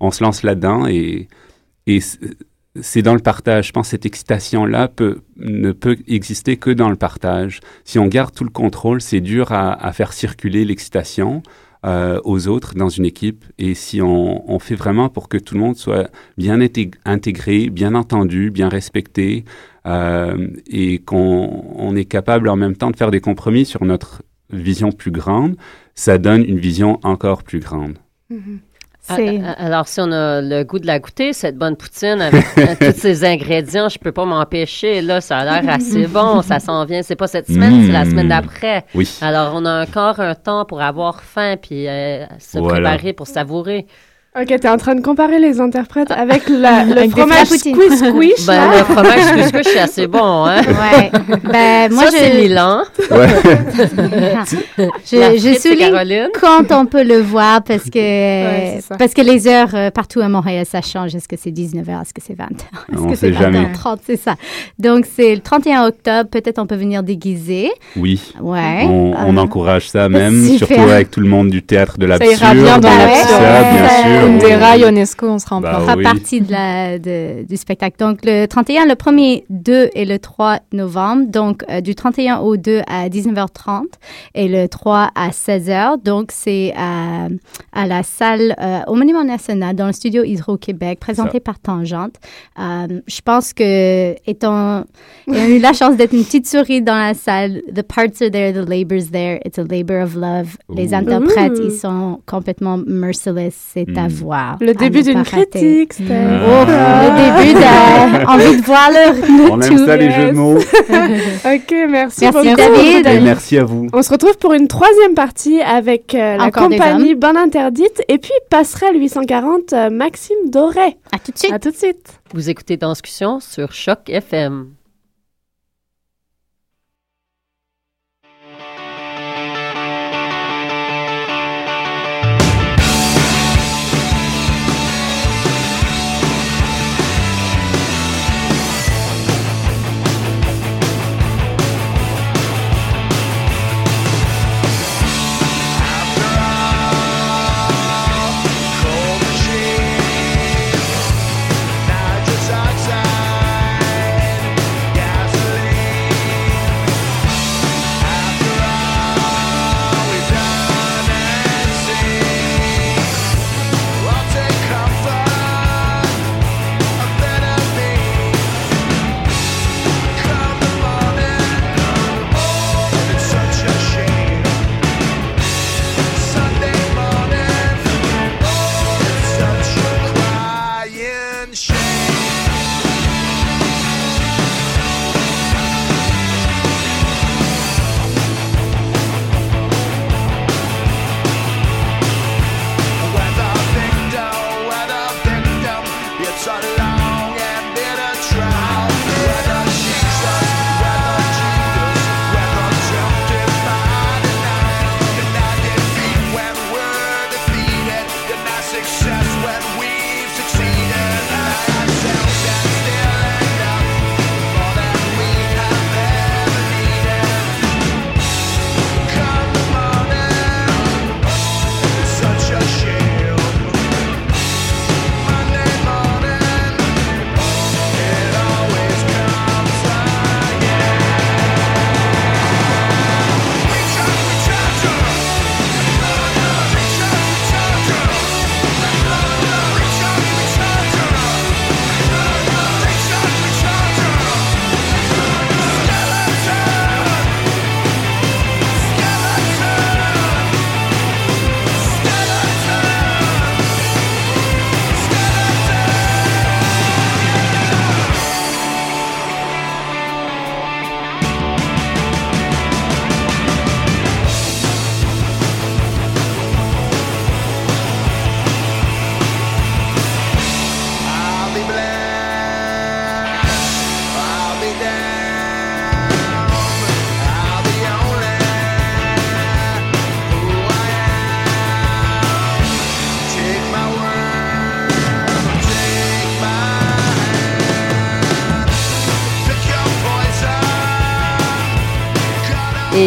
[SPEAKER 9] on se lance là-dedans et, c'est dans le partage. Je pense que cette excitation-là peut, ne peut exister que dans le partage. Si on garde tout le contrôle, c'est dur à, faire circuler l'excitation euh, aux autres dans une équipe. Et si on, fait vraiment pour que tout le monde soit bien intég- intégré, bien entendu, bien respecté, euh, et qu'on on est capable en même temps de faire des compromis sur notre vision plus grande, ça donne une vision encore plus grande.
[SPEAKER 3] Ah, Alors, si on a le goût de la goûter, cette bonne poutine avec euh, tous ces ingrédients, je peux pas m'empêcher. Là, ça a l'air assez bon. Ça s'en vient. C'est pas cette semaine, c'est la
[SPEAKER 9] Mm.
[SPEAKER 3] semaine d'après.
[SPEAKER 9] Oui.
[SPEAKER 3] Alors, on a encore un temps pour avoir faim puis euh, se
[SPEAKER 9] Voilà.
[SPEAKER 3] préparer pour savourer.
[SPEAKER 2] Ok, t'es en train de comparer les interprètes avec la, le
[SPEAKER 8] Avec
[SPEAKER 2] fromage squish squish.
[SPEAKER 3] Ben, le fromage squish squish, c'est assez bon, hein?
[SPEAKER 8] Ouais. Ben, moi,
[SPEAKER 3] Ça,
[SPEAKER 8] je-
[SPEAKER 3] c'est Milan.
[SPEAKER 8] je,
[SPEAKER 3] La
[SPEAKER 8] je
[SPEAKER 3] c'est
[SPEAKER 8] souligne
[SPEAKER 3] Caroline.
[SPEAKER 8] quand on peut le voir parce que,
[SPEAKER 3] ça.
[SPEAKER 8] parce que les heures euh, partout à Montréal, ça change. Est-ce que c'est 19h? Est-ce que c'est 20h? Est-ce
[SPEAKER 9] On
[SPEAKER 8] que c'est
[SPEAKER 9] jamais.
[SPEAKER 8] 20h30? C'est ça. Donc, c'est le 31 octobre. Peut-être on peut venir déguiser.
[SPEAKER 9] Oui.
[SPEAKER 8] Ouais.
[SPEAKER 9] On, on
[SPEAKER 8] Euh,
[SPEAKER 9] encourage ça même,
[SPEAKER 8] super.
[SPEAKER 9] surtout avec tout le monde du théâtre de
[SPEAKER 7] Ça
[SPEAKER 9] l'absurde.
[SPEAKER 7] ira bien dans
[SPEAKER 9] de
[SPEAKER 7] l'absurde.
[SPEAKER 9] ça, bien sûr. Oui.
[SPEAKER 7] des rails UNESCO, on sera en
[SPEAKER 9] Bah
[SPEAKER 7] plein.
[SPEAKER 8] fera
[SPEAKER 9] oui.
[SPEAKER 8] partie de la, de- du spectacle. Donc, le 31, le 1er, 2 et le 3 novembre. Donc, euh, du 31 au 2 à 19h30 et le 3 à 16h. Donc, c'est à, à la salle euh, au Monument National dans le studio Hydro-Québec, présenté par Tangente. Euh, je pense que, étant, ayant eu la chance d'être une petite souris dans la salle, the parts are there, the labor's there, it's a labor of love. Les interprètes, ils sont complètement merciless. C'est à
[SPEAKER 9] Mm.
[SPEAKER 8] Voir.
[SPEAKER 2] Le début
[SPEAKER 8] ne
[SPEAKER 2] d'une critique, c'était.
[SPEAKER 8] Oh, le début de envie de voir le
[SPEAKER 9] On aime ça, les jeux de mots.
[SPEAKER 2] ok, merci,
[SPEAKER 8] Merci,
[SPEAKER 2] beaucoup.
[SPEAKER 8] David.
[SPEAKER 9] Et merci à vous.
[SPEAKER 2] On se retrouve pour une troisième partie avec euh, la compagnie. Bonne Interdite et puis Passerelle 840 euh, Maxime Doré.
[SPEAKER 8] À tout de suite.
[SPEAKER 2] À tout de suite.
[SPEAKER 3] Vous écoutez Danscussion sur Choc FM.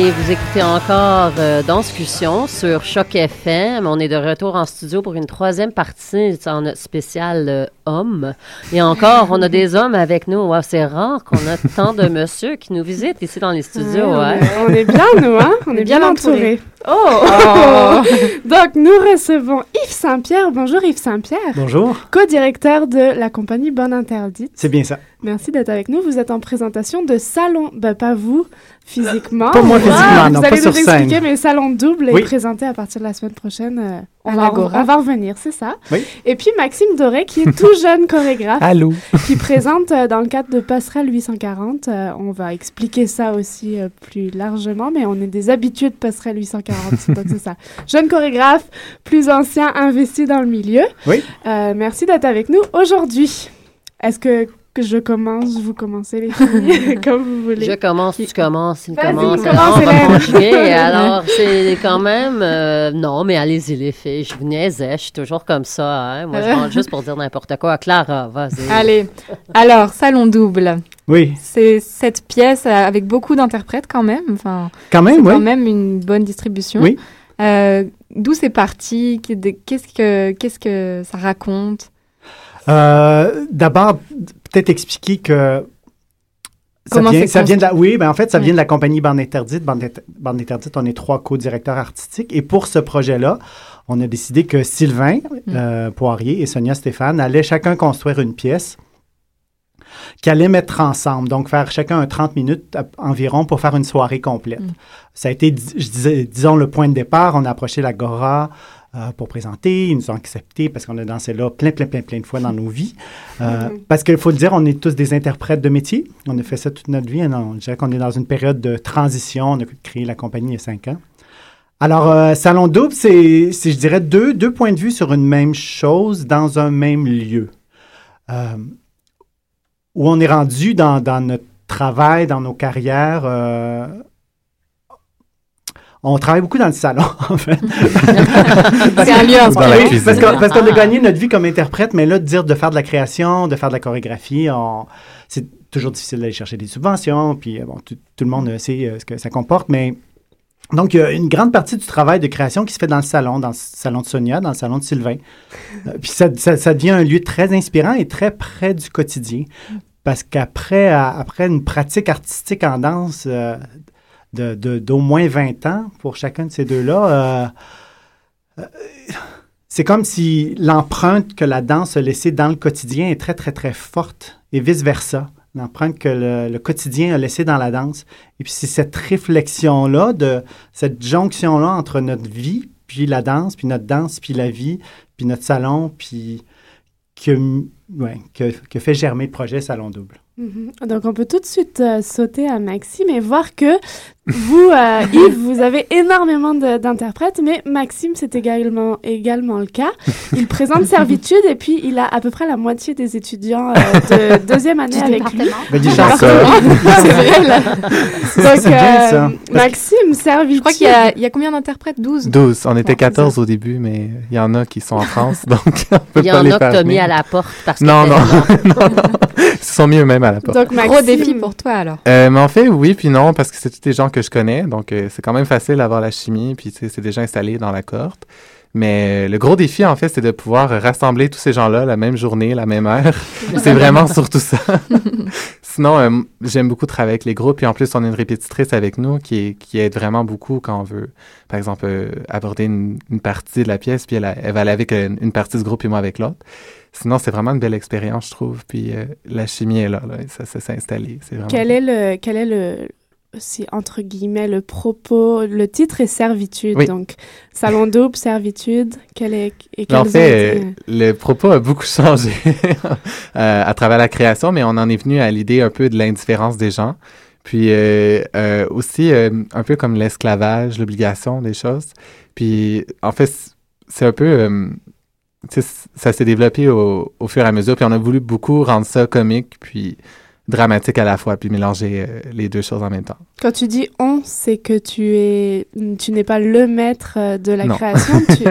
[SPEAKER 3] Et écoutez encore euh, Danscussion sur Choc FM. On est de retour en studio pour une troisième partie en notre spécial euh, homme. Et encore, on a des hommes avec nous. Wow, c'est rare qu'on a tant de monsieur qui nous visitent ici dans les studios.
[SPEAKER 2] Ouais, on,
[SPEAKER 3] ouais.
[SPEAKER 2] est, on est bien, nous, hein? On est bien entourés.
[SPEAKER 7] Oh!
[SPEAKER 2] Oh! Donc, nous recevons Yves Saint-Pierre. Bonjour Yves Saint-Pierre.
[SPEAKER 10] Bonjour.
[SPEAKER 2] Co-directeur de la compagnie Bonne Interdite.
[SPEAKER 10] C'est bien ça.
[SPEAKER 2] Merci d'être avec nous. Vous êtes en présentation de salon, ben pas vous, physiquement.
[SPEAKER 10] Pas moi physiquement,
[SPEAKER 2] Ah,
[SPEAKER 10] non,
[SPEAKER 2] vous allez nous expliquer,
[SPEAKER 10] scène.
[SPEAKER 2] mais salon double
[SPEAKER 10] Oui.
[SPEAKER 2] est présenté à partir de la semaine prochaine. euh,
[SPEAKER 7] On
[SPEAKER 2] à
[SPEAKER 7] va
[SPEAKER 2] on revenir, c'est ça.
[SPEAKER 10] Oui.
[SPEAKER 2] Et puis Maxime Doré, qui est tout jeune chorégraphe.
[SPEAKER 10] Allô.
[SPEAKER 2] Qui présente euh, dans le cadre de Passerelle 840. euh, on va expliquer ça aussi euh, plus largement, mais on est des habitués de Passerelle 840. donc c'est ça. Jeune chorégraphe, plus ancien, investi dans le milieu.
[SPEAKER 10] Oui.
[SPEAKER 2] Euh, merci d'être avec nous aujourd'hui. Est-ce que, que je commence, vous commencez les filles, comme vous voulez.
[SPEAKER 3] Je commence, tu commences, il commence.
[SPEAKER 2] commence,
[SPEAKER 3] alors on va
[SPEAKER 2] Hélène.
[SPEAKER 3] conjuguer. Alors, c'est quand même... euh, non, mais allez-y, les filles. Je vous niaisais, je suis toujours comme ça. hein. Moi, je rentre juste pour dire n'importe quoi. Clara, vas-y.
[SPEAKER 7] Allez. Alors, Salon Double.
[SPEAKER 10] Oui.
[SPEAKER 7] C'est cette pièce avec beaucoup d'interprètes quand même. Enfin,
[SPEAKER 10] Quand même,
[SPEAKER 7] c'est
[SPEAKER 10] oui.
[SPEAKER 7] quand même une bonne distribution.
[SPEAKER 10] Oui.
[SPEAKER 7] Euh, D'où c'est parti? Qu'est-ce que qu'est-ce que ça raconte?
[SPEAKER 10] Euh, D'abord, peut-être expliquer que ça vient, ça vient de la, oui, ben en fait, ça
[SPEAKER 7] Oui.
[SPEAKER 10] vient de la compagnie Bande Interdite. Bande, Inter- Bande Interdite, on est trois co-directeurs artistiques. Et pour ce projet-là, on a décidé que Sylvain
[SPEAKER 7] Mm.
[SPEAKER 10] euh, Poirier et Sonia Stéphane allaient chacun construire une pièce qu'ils allaient mettre ensemble. Donc, faire chacun un 30 minutes à- environ pour faire une soirée complète.
[SPEAKER 7] Mm.
[SPEAKER 10] Ça a été, je disais, disons, le point de départ. On a approché l'Agora euh, pour présenter. Ils nous ont accepté parce qu'on a dansé là plein, plein, plein, plein de fois dans nos vies. Euh,
[SPEAKER 7] Mm.
[SPEAKER 10] Parce qu'il faut le dire, on est tous des interprètes de métier. On a fait ça toute notre vie. Non, je dirais qu'on est dans une période de transition. On a créé la compagnie il y a cinq ans. Alors, euh, Salon Double, c'est, c'est, je dirais, deux, deux points de vue sur une même chose dans un même lieu. Euh, où on est rendu dans, dans notre travail, dans nos carrières. euh, on travaille beaucoup dans le salon, en fait.
[SPEAKER 7] C'est un lieu
[SPEAKER 10] Oui, parce qu'on, parce qu'on a gagné notre vie comme interprète, mais là, de dire de faire de la création, de faire de la chorégraphie, on- c'est toujours difficile d'aller chercher des subventions, puis euh, bon, tout, tout le monde euh, sait euh, ce que ça comporte, mais donc, il y a une grande partie du travail de création qui se fait dans le salon, dans le salon de Sonia, dans le salon de Sylvain. Puis ça, ça- ça devient un lieu très inspirant et très près du quotidien. Parce qu'après après une pratique artistique en danse euh, de, de- d'au moins 20 ans pour chacun de ces deux-là, euh, euh, c'est comme si l'empreinte que la danse a laissée dans le quotidien est très, très, très forte et vice-versa. L'empreinte que le, le quotidien a laissée dans la danse. Et puis c'est cette réflexion-là, de cette jonction-là entre notre vie, puis la danse, puis notre danse, puis la vie, puis notre salon, puis que, ouais, que, que fait germer le projet Salon Double.
[SPEAKER 2] Mhm. Donc, on peut tout de suite euh, sauter à Maxime et voir que vous, euh, Yves, vous avez énormément d'interprètes, mais Maxime, c'est également, également le cas. Il présente Servitude et puis il a à peu près la moitié des étudiants euh, de deuxième année
[SPEAKER 8] Du
[SPEAKER 2] avec lui. Du
[SPEAKER 10] donc.
[SPEAKER 2] département. c'est vrai, là. Donc,
[SPEAKER 10] C'est bien, ça.
[SPEAKER 2] euh, Maxime, Servitude.
[SPEAKER 7] Je crois qu'il y a, il y a combien d'interprètes? 12
[SPEAKER 11] 12. On était
[SPEAKER 2] Ouais, c'est
[SPEAKER 11] 14 au début, mais il y en a qui sont en France, donc on peut
[SPEAKER 3] Il y
[SPEAKER 11] pas
[SPEAKER 3] en
[SPEAKER 11] les
[SPEAKER 3] a que
[SPEAKER 11] faire
[SPEAKER 3] t'as mis à la porte parce
[SPEAKER 11] Non, non, non, non. Ils se sont mis eux-mêmes à la porte.
[SPEAKER 2] Donc,
[SPEAKER 7] Gros
[SPEAKER 2] Maxime-
[SPEAKER 7] défi pour toi alors.
[SPEAKER 11] Euh, mais en fait, oui, puis non, parce que c'est tous des gens que je connais, donc euh, c'est quand même facile d'avoir la chimie, puis tu sais, c'est déjà installé dans la cohorte. Mais euh, le gros défi, en fait, c'est de pouvoir rassembler tous ces gens-là la même journée, la même heure. c'est vraiment surtout ça. Sinon, euh, j'aime beaucoup travailler avec les groupes, puis en plus, on a une répétitrice avec nous qui, est- qui aide vraiment beaucoup quand on veut, par exemple, euh, aborder une, une partie de la pièce, puis elle, a- elle va aller avec euh, une partie du groupe et moi avec l'autre. Sinon, c'est vraiment une belle expérience, je trouve. Puis euh, la chimie est là, là, ça, ça s'est installé.
[SPEAKER 2] Quel est le, quel est le, c'est entre guillemets le propos, le titre est servitude,
[SPEAKER 11] Oui.
[SPEAKER 2] donc salon double, servitude, quel est et
[SPEAKER 11] Mais en fait, euh, le propos a beaucoup changé euh, à travers la création, mais on en est venu à l'idée un peu de l'indifférence des gens. Puis euh, aussi, un peu comme l'esclavage, l'obligation des choses. Puis en fait, c'est un peu... ça s'est développé au, au fur et à mesure, puis on a voulu beaucoup rendre ça comique, puis dramatique à la fois, puis mélanger euh, les deux choses en même temps.
[SPEAKER 2] Quand tu dis on, c'est que tu es, tu n'es pas le maître euh, de la
[SPEAKER 11] Non.
[SPEAKER 2] création. Tu...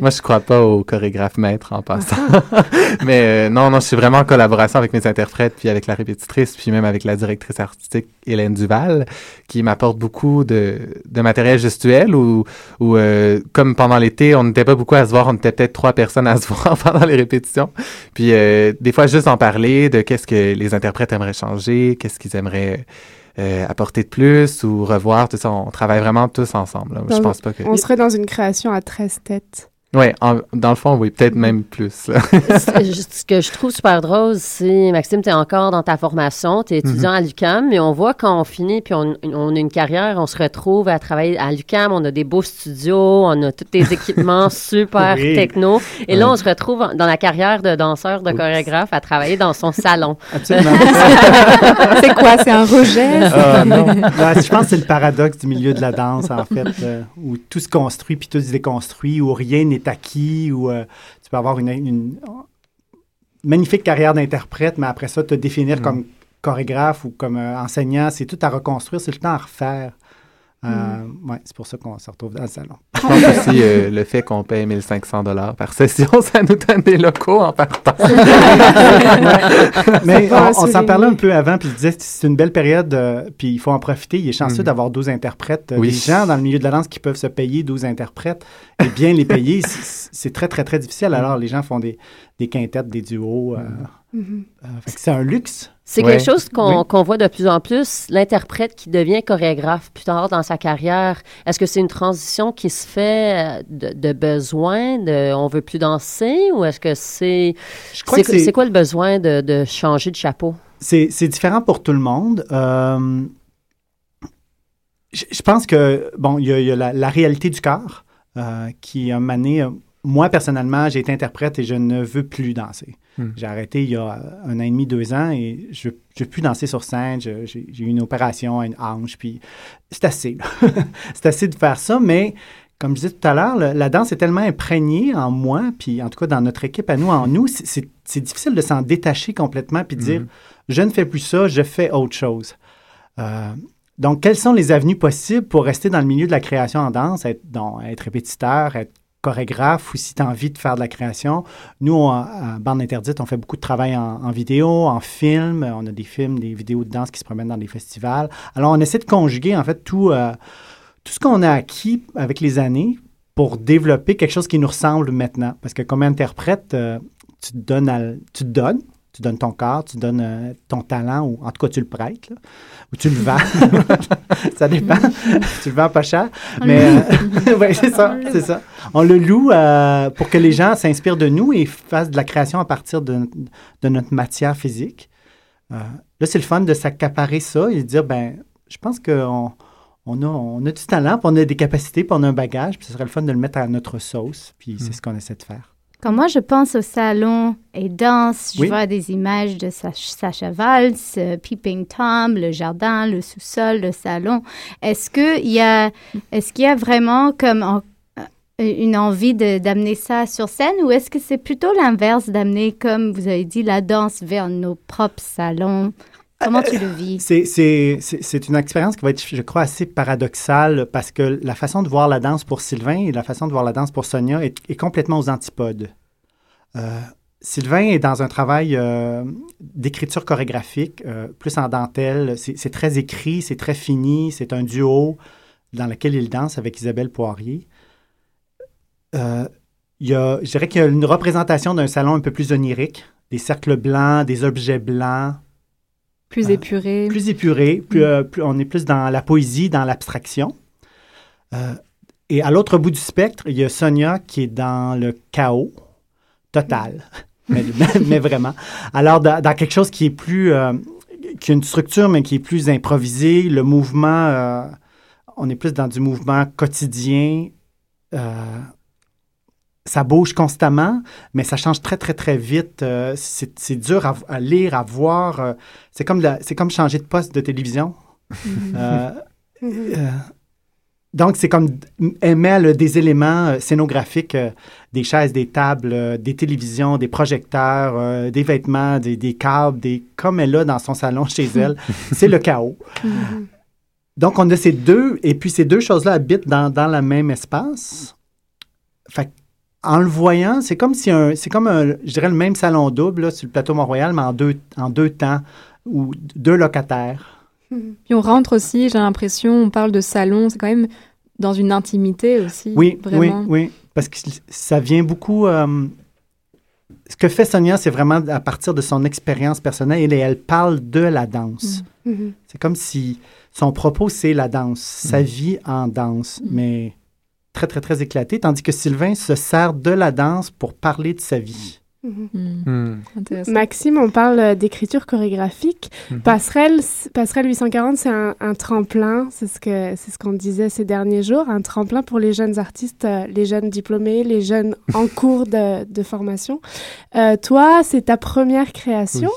[SPEAKER 11] Moi, je crois pas au chorégraphe maître en passant.
[SPEAKER 2] Ah.
[SPEAKER 11] Mais euh, non, non, je suis vraiment en collaboration avec mes interprètes, puis avec la répétitrice, puis même avec la directrice artistique Hélène Duval, qui m'apporte beaucoup de, de matériel gestuel. Ou, ou euh, comme pendant l'été, on n'était pas beaucoup à se voir, on était peut-être trois personnes à se voir pendant les répétitions. Puis euh, des fois, juste en parler de qu'est-ce que les interprètes aimeraient changer, qu'est-ce qu'ils aimeraient euh, apporter de plus ou revoir. Tout ça, on travaille vraiment tous ensemble. là. Je pense pas que.
[SPEAKER 2] On serait dans une création à 13 têtes.
[SPEAKER 11] Ouais, en- dans le fond, oui, peut-être même plus.
[SPEAKER 3] Ce que je trouve super drôle, c'est, Maxime, tu es encore dans ta formation, tu es étudiant
[SPEAKER 11] Mhm.
[SPEAKER 3] à l'UCAM, mais on voit quand on finit, puis on, on a une carrière, on se retrouve à travailler à l'UCAM, on a des beaux studios, on a tous des équipements super
[SPEAKER 10] Oui.
[SPEAKER 3] techno, et là, on se retrouve dans la carrière de danseur, de chorégraphe, à travailler dans son salon.
[SPEAKER 10] Absolument.
[SPEAKER 7] C'est quoi? C'est un rejet?
[SPEAKER 10] Ah, non. Je pense que c'est le paradoxe du milieu de la danse, en fait, euh, où tout se construit puis tout se déconstruit, où rien n'est acquis, où euh, tu peux avoir une, une magnifique carrière d'interprète, mais après ça, te définir comme chorégraphe ou comme euh, enseignant, c'est tout à reconstruire, c'est le temps à refaire. Euh, ouais, c'est pour ça qu'on se retrouve dans le salon.
[SPEAKER 11] Je pense aussi euh, le fait qu'on paye 1500 dollars par session, ça nous donne des locaux en partant.
[SPEAKER 10] Mais on, on s'en parlait un peu avant, puis je disais c'est une belle période, euh, puis il faut en profiter. Il est chanceux
[SPEAKER 11] Mhm.
[SPEAKER 10] d'avoir 12 interprètes. Euh,
[SPEAKER 11] Oui.
[SPEAKER 10] Les gens dans le milieu de la danse qui peuvent se payer 12 interprètes et bien les payer, c'est très, très, très difficile. Alors, les gens font des, des quintettes, des duos. euh,
[SPEAKER 2] Mhm.
[SPEAKER 10] euh, fait que c'est un luxe.
[SPEAKER 3] C'est
[SPEAKER 11] Ouais.
[SPEAKER 3] quelque chose qu'on
[SPEAKER 10] Oui.
[SPEAKER 3] voit de plus en plus, l'interprète qui devient chorégraphe plus tard dans sa carrière. Est-ce que c'est une transition qui se fait euh, de, de besoin, de on veut plus danser, ou est-ce que c'est c'est quoi le besoin de, de changer de chapeau?
[SPEAKER 10] C'est différent pour tout le monde. Euh, je, je pense que, bon, il y a, il y a la, la réalité du corps euh, qui, a mané. Moi, personnellement, j'ai été interprète et je ne veux plus danser.
[SPEAKER 11] Hmm.
[SPEAKER 10] J'ai arrêté il y a un an et demi, deux ans et je ne veux plus danser sur scène. J'ai eu une opération à une hanche, puis c'est assez. c'est assez de faire ça, mais comme je disais tout à l'heure, la danse est tellement imprégnée en moi, puis en tout cas dans notre équipe à nous, en nous, c'est- difficile de s'en détacher complètement puis de dire je ne fais plus ça, je fais autre chose. Euh, donc, quelles sont les avenues possibles pour rester dans le milieu de la création en danse, être, donc, être répétiteur, être chorégraphe ou si tu as envie de faire de la création. Nous, on- à Bande Interdite, on fait beaucoup de travail en, vidéo, en film. On a des films, des vidéos de danse qui se promènent dans des festivals. Alors, on essaie de conjuguer, en fait, tout, euh, tout ce qu'on a acquis avec les années pour développer quelque chose qui nous ressemble maintenant. Parce que comme interprète, euh, tu, te donnes tu te donnes, tu donnes ton corps, tu donnes euh, ton talent, ou en tout cas, tu le prêtes, là, ou tu le vends. ça dépend. tu le vends pas cher.
[SPEAKER 8] On
[SPEAKER 10] Mais
[SPEAKER 8] le
[SPEAKER 10] euh, ouais, c'est ça, c'est ça. On le loue euh, pour que les gens s'inspirent de nous et fassent de la création à partir de, de notre matière physique. Euh, là, c'est le fun de s'accaparer ça et de dire, ben, je pense qu'on on a, on a du talent, puis on a des capacités, puis on a un bagage, puis ce serait le fun de le mettre à notre sauce, puis c'est ce qu'on essaie de faire.
[SPEAKER 8] Quand moi, je pense au salon et danse, je
[SPEAKER 10] Oui.
[SPEAKER 8] vois des images de Sach- Sacha Valls, euh, Peeping Tom, le jardin, le sous-sol, le salon. Est-ce qu'il y a, est-ce qu'il y a vraiment comme en- euh, une envie d'amener ça sur scène ou est-ce que c'est plutôt l'inverse, d'amener, comme vous avez dit, la danse vers nos propres salons? Comment tu le vis?
[SPEAKER 10] C'est- une expérience qui va être, je crois, assez paradoxale parce que la façon de voir la danse pour Sylvain et la façon de voir la danse pour Sonia est, est complètement aux antipodes. Euh, Sylvain est dans un travail euh, d'écriture chorégraphique, euh, plus en dentelle. C'est très écrit, c'est très fini. C'est un duo dans lequel il danse avec Isabelle Poirier. Euh, il y a, je dirais qu'il y a une représentation d'un salon un peu plus onirique, des cercles blancs, des objets blancs.
[SPEAKER 7] Plus épuré.
[SPEAKER 10] Plus épuré, plus, euh, plus- on est plus dans la poésie, dans l'abstraction. Euh, et à l'autre bout du spectre, il y a Sonia qui est dans le chaos total, mais, mais- vraiment. Alors, dans, dans quelque chose qui est plus, euh, qui a une structure, mais qui est plus improvisé, le mouvement, on est plus dans du mouvement quotidien. Ça bouge constamment, mais ça change très, très, très vite. Euh, c'est dur à, à lire, à voir. euh, c'est comme, la- comme changer de poste de télévision. Euh, euh, donc, c'est comme elle mêle des éléments scénographiques, des chaises, des tables, des télévisions, des projecteurs, des vêtements, des, des câbles, des, comme elle a dans son salon chez elle. c'est le chaos. Donc, on a ces deux, et puis ces deux choses-là habitent dans, dans le même espace. Fait que, en le voyant, c'est comme si un, c'est comme un, je dirais le même salon double là, sur le plateau Mont-Royal, mais en deux, en deux temps, ou deux locataires.
[SPEAKER 7] Puis on rentre aussi, j'ai l'impression, on parle de salon, c'est quand même dans une intimité aussi.
[SPEAKER 10] Oui,
[SPEAKER 7] vraiment.
[SPEAKER 10] oui, oui. Parce que ça vient beaucoup. euh, ce que fait Sonia, c'est vraiment à partir de son expérience personnelle et elle parle de la danse.
[SPEAKER 2] Mhm.
[SPEAKER 10] C'est comme si son propos, c'est la danse, sa
[SPEAKER 11] Mm.
[SPEAKER 10] vie en danse, mais très, très, très éclaté. Tandis que Sylvain se sert de la danse pour parler de sa vie.
[SPEAKER 2] Mhm.
[SPEAKER 11] Hmm.
[SPEAKER 2] Maxime, on parle euh, d'écriture chorégraphique.
[SPEAKER 10] Mhm.
[SPEAKER 2] Passerelle, Passerelle 840, c'est un, un tremplin, c'est ce que c'est ce qu'on disait ces derniers jours, un tremplin pour les jeunes artistes, euh, les jeunes diplômés, les jeunes en cours de, de formation. Euh, toi, c'est ta première création.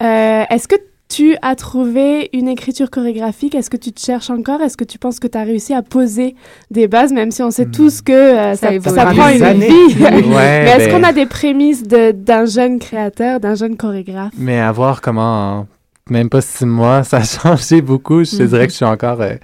[SPEAKER 2] Euh, Est-ce que tu as trouvé une écriture chorégraphique Est-ce que tu te cherches encore? Est-ce que tu penses que tu as réussi à poser des bases, même si on sait tous que euh, ça,
[SPEAKER 7] évolue.
[SPEAKER 2] ça
[SPEAKER 7] Ça
[SPEAKER 2] prend une
[SPEAKER 7] années.
[SPEAKER 2] vie
[SPEAKER 11] Ouais,
[SPEAKER 2] Mais est-ce
[SPEAKER 11] ben-
[SPEAKER 2] qu'on a des prémices de- d'un jeune créateur, d'un jeune chorégraphe?
[SPEAKER 11] Mais à voir comment, en même pas six mois, ça a changé beaucoup. Je te
[SPEAKER 2] Mhm.
[SPEAKER 11] dirais que je suis encore euh,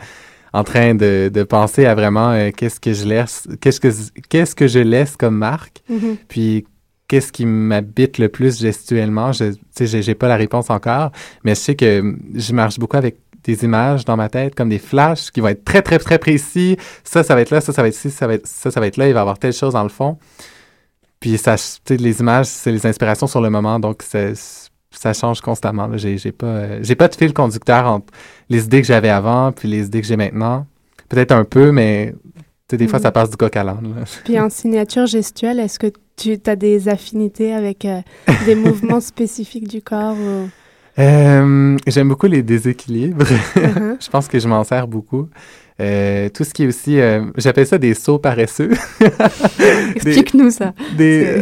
[SPEAKER 11] en train de, de penser à vraiment euh, qu'est-ce que je laisse, qu'est-ce que, qu'est-ce que je laisse comme marque,
[SPEAKER 2] Mhm.
[SPEAKER 11] puis qu'est-ce qui m'habite le plus gestuellement. Je, j'ai pas la réponse encore, mais je sais que je marche beaucoup avec des images dans ma tête, comme des flashs qui vont être très, très, très précis. Ça, ça va être là, ça, ça va être ici, ça va ça, ça va être là. Il va y avoir telle chose dans le fond. Puis les images, c'est les inspirations sur le moment, donc ça change constamment. J'ai, pas, euh, pas de fil conducteur entre les idées que j'avais avant puis les idées que j'ai maintenant. Peut-être un peu, mais sais, des fois
[SPEAKER 2] Mhm.
[SPEAKER 11] ça passe du coq à l'âne.
[SPEAKER 2] Puis en signature gestuelle, est-ce que tu as des affinités avec euh, des mouvements spécifiques du corps ou-
[SPEAKER 11] Euh, j'aime beaucoup les déséquilibres.
[SPEAKER 2] Mhm.
[SPEAKER 11] je pense que je m'en sers beaucoup. Euh, tout ce qui est aussi, euh, j'appelle ça des sauts paresseux.
[SPEAKER 7] Explique-nous ça.
[SPEAKER 11] Des,